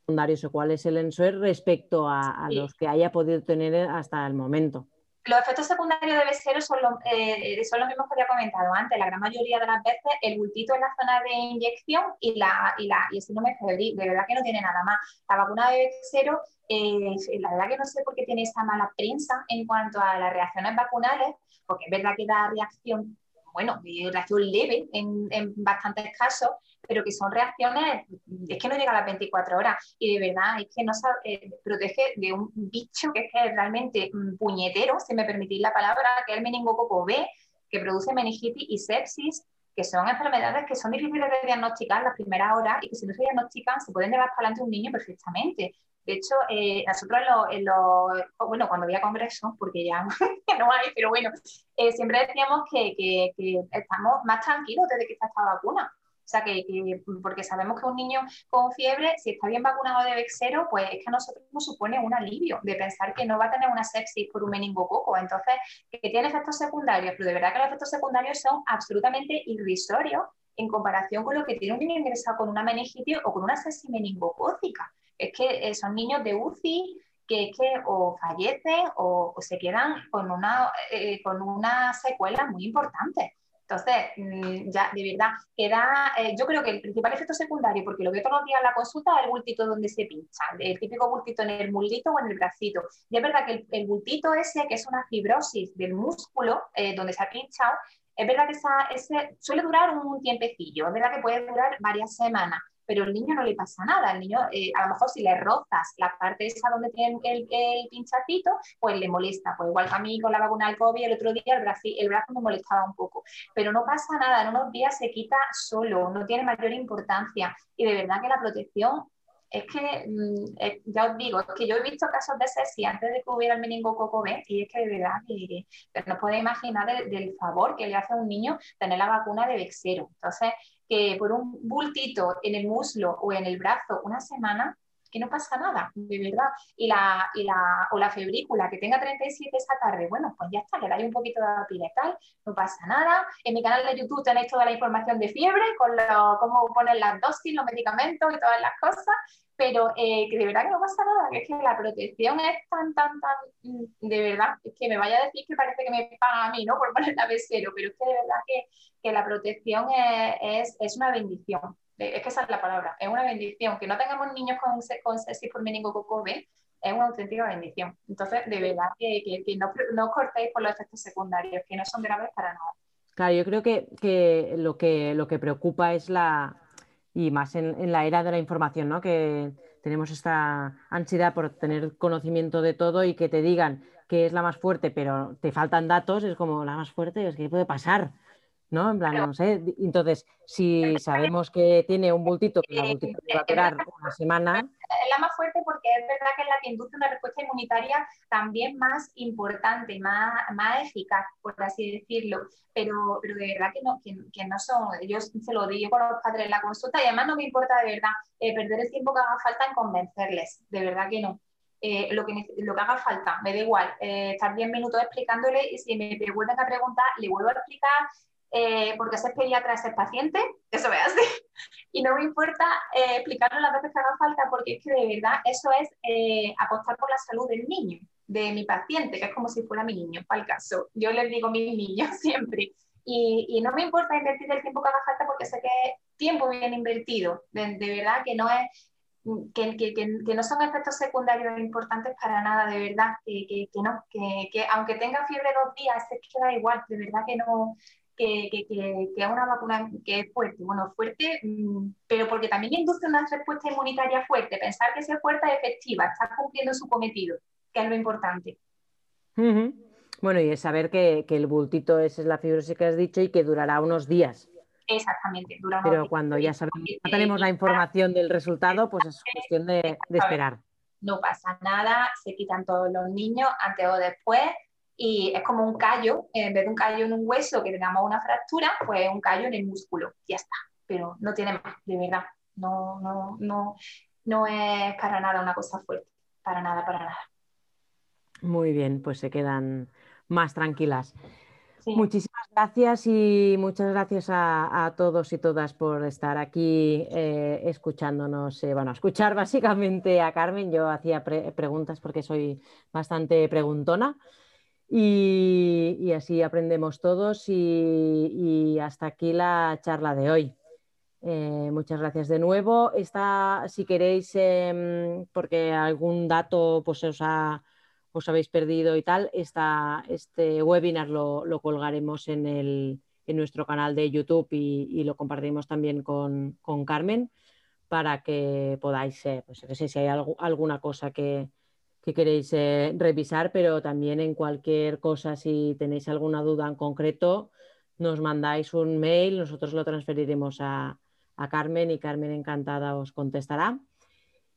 secundarios o cuál es el ENSOER respecto a, a los que haya podido tener hasta el momento? Los efectos secundarios de Besero son, eh, son los mismos que había comentado antes. La gran mayoría de las veces el bultito en la zona de inyección y, la, y, la, y el síndrome febril. De verdad que no tiene nada más. La vacuna de Besero, eh, la verdad que no sé por qué tiene esa mala prensa en cuanto a las reacciones vacunales, porque es verdad que da reacción, bueno, reacción leve en bastantes casos, pero que son reacciones, es que no llega a las 24 horas y de verdad es que no eh, protege de un bicho que es, que realmente puñetero, si me permitís la palabra, que es el meningococo B, que produce meningitis y sepsis, que son enfermedades que son difíciles de diagnosticar las primeras horas y que si no se diagnostican se pueden llevar para adelante un niño perfectamente. De hecho, eh, nosotros en los, bueno, cuando había congresos, porque ya [LAUGHS] no hay, pero bueno, eh, siempre decíamos que, estamos más tranquilos desde que está esta vacuna, sea, que, porque sabemos que un niño con fiebre, si está bien vacunado de Vexero, pues es que a nosotros nos supone un alivio de pensar que no va a tener una sepsis por un meningococo. Entonces, que tiene efectos secundarios, pero de verdad que los efectos secundarios son absolutamente irrisorios en comparación con lo que tiene un niño ingresado con una meningitis o con una sepsis meningocócica. Es que eh, son niños de UCI que, que o fallecen o, se quedan con una, eh, con una secuela muy importante. Entonces, mm, ya de verdad, queda, eh, yo creo que el principal efecto secundario, porque lo veo todos los días en la consulta, es el bultito donde se pincha, el típico bultito en el mullito o en el bracito. Y es verdad que el, bultito ese, que es una fibrosis del músculo eh, donde se ha pinchado, es verdad que esa, ese suele durar un tiempecillo, es verdad que puede durar varias semanas, pero al niño no le pasa nada. El niño, eh, a lo mejor si le rozas la parte esa donde tiene el, el, pinchacito, pues le molesta. Pues igual que a mí con la vacuna del COVID, el otro día el brazo, el brazo me molestaba un poco. Pero no pasa nada, en unos días se quita solo, no tiene mayor importancia. Y de verdad que la protección es que, mm, ya os digo, es que yo he visto casos de sepsis antes de que hubiera el meningococo B y es que de verdad que, no podéis imaginar del favor que le hace a un niño tener la vacuna de Vexero. Entonces, que por un bultito en el muslo o en el brazo una semana, que no pasa nada, de verdad. Y la, y la, o la febrícula que tenga 37 esa tarde, bueno, pues ya está, le dais un poquito de piletal, no pasa nada. En mi canal de YouTube tenéis toda la información de fiebre, con lo, cómo poner las dosis, los medicamentos y todas las cosas pero eh, que de verdad que no pasa nada, que es que la protección es tan, tan, tan, mm, de verdad, es que me vaya a decir que parece que me pagan a mí, ¿no? Por poner la cero, pero es que de verdad que, que la protección es, es, una bendición, es que esa es la palabra, es una bendición, que no tengamos niños con, con sepsis por meningococo B, es una auténtica bendición. Entonces, de verdad que, que, que no, no cortéis por los efectos secundarios, que no son graves para nada. Claro, yo creo que, que, lo, que lo que preocupa es la, y más en, la era de la información, ¿no? que tenemos esta ansiedad por tener conocimiento de todo y que te digan que es la más fuerte, pero te faltan datos, es como la más fuerte, es que puede pasar. ¿No? En plan, no sé. Entonces, si sabemos que tiene un bultito que la bultito va a durar una semana. Es la más fuerte porque es verdad que es la que induce una respuesta inmunitaria también más importante, más, más eficaz, por así decirlo. Pero, pero de verdad que no, que, no son, yo se lo digo con los padres en la consulta y además no me importa de verdad eh, perder el tiempo que haga falta en convencerles, de verdad que no. Eh, lo, que, lo que haga falta, me da igual, eh, estar 10 minutos explicándole y si me vuelven a preguntar, le vuelvo a explicar eh, porque ser pediatra es ser paciente, eso es así. Y no me importa eh, explicarlo las veces que haga falta, porque es que de verdad eso es eh, apostar por la salud del niño, de mi paciente, que es como si fuera mi niño, para el caso. Yo les digo mi [LAUGHS] niño siempre. Y, y, no me importa invertir el tiempo que haga falta porque sé que es tiempo bien invertido. De, de verdad que no es que, que, que, no son efectos secundarios importantes para nada, de verdad, que, no, que, aunque tenga fiebre dos días, se queda igual, de verdad que no, que, que, que, es una vacuna que es fuerte. Bueno, fuerte, mm, pero porque también induce una respuesta inmunitaria fuerte. Pensar que sea fuerte es efectiva, está cumpliendo su cometido, que es lo importante. Bueno, y es saber que, el bultito es la fibrosis que has dicho y que durará unos días. Exactamente, dura unos Pero cuando ya sabemos, ya tenemos la información del resultado, pues es cuestión de, de esperar. No pasa nada, se quitan todos los niños antes o después y es como un callo, en vez de un callo en un hueso que tengamos una fractura, pues un callo en el músculo, ya está, pero no tiene más, de verdad, no, no, no, no es para nada una cosa fuerte, para nada, para nada. Muy bien, pues se quedan más tranquilas. Muchísimas gracias y muchas gracias a, todos y todas por estar aquí eh, escuchándonos, eh, bueno, escuchar [LAUGHS] básicamente a Carmen. Yo hacía preguntas porque soy bastante preguntona y, así aprendemos todos y, hasta aquí la charla de hoy. Eh, muchas gracias de nuevo. Esta, si queréis, em, porque algún dato pues, os, os, habéis perdido y tal, este webinar lo, colgaremos en, el, en, nuestro canal de YouTube y, lo compartiremos también con, Carmen para que podáis, eh, pues no sé si hay alguna cosa que, que queréis eh, revisar, pero también en cualquier cosa, si tenéis alguna duda en concreto, nos mandáis un mail, nosotros lo transferiremos a, Carmen y Carmen encantada os contestará.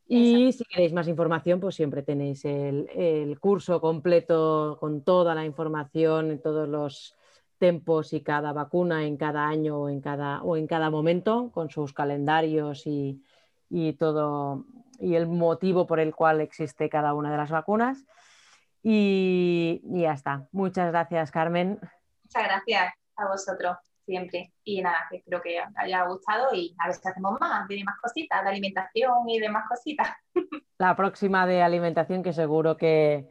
Y si queréis más información, pues siempre tenéis el, curso completo con toda la información, todos los tiempos y cada vacuna en cada año o en cada, o en cada momento, con sus calendarios y, y todo y el motivo por el cual existe cada una de las vacunas. Y, ya está. Muchas gracias, Carmen. Muchas gracias a vosotros siempre. Y nada, que espero que os haya gustado y a ver si hacemos más, de más cositas, de alimentación y demás cositas. [LAUGHS] La próxima de alimentación que seguro que,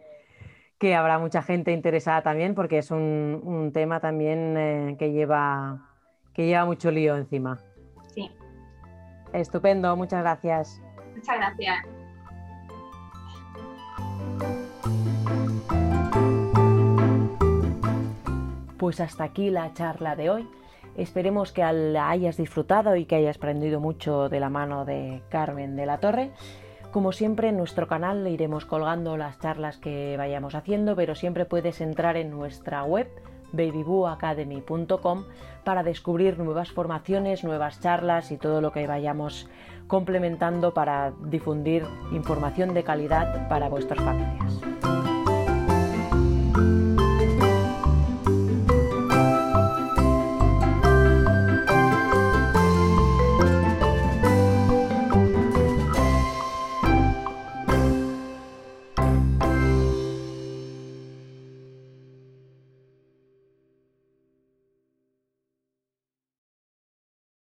que habrá mucha gente interesada también porque es un, tema también eh, que, lleva, que lleva mucho lío encima. Sí. Estupendo, muchas gracias. Muchas gracias. Pues hasta aquí la charla de hoy. Esperemos que la hayas disfrutado y que hayas aprendido mucho de la mano de Carmen de la Torre. Como siempre en nuestro canal le iremos colgando las charlas que vayamos haciendo, pero siempre puedes entrar en nuestra web babybooacademy.com para descubrir nuevas formaciones, nuevas charlas y todo lo que vayamos complementando para difundir información de calidad para vuestras familias.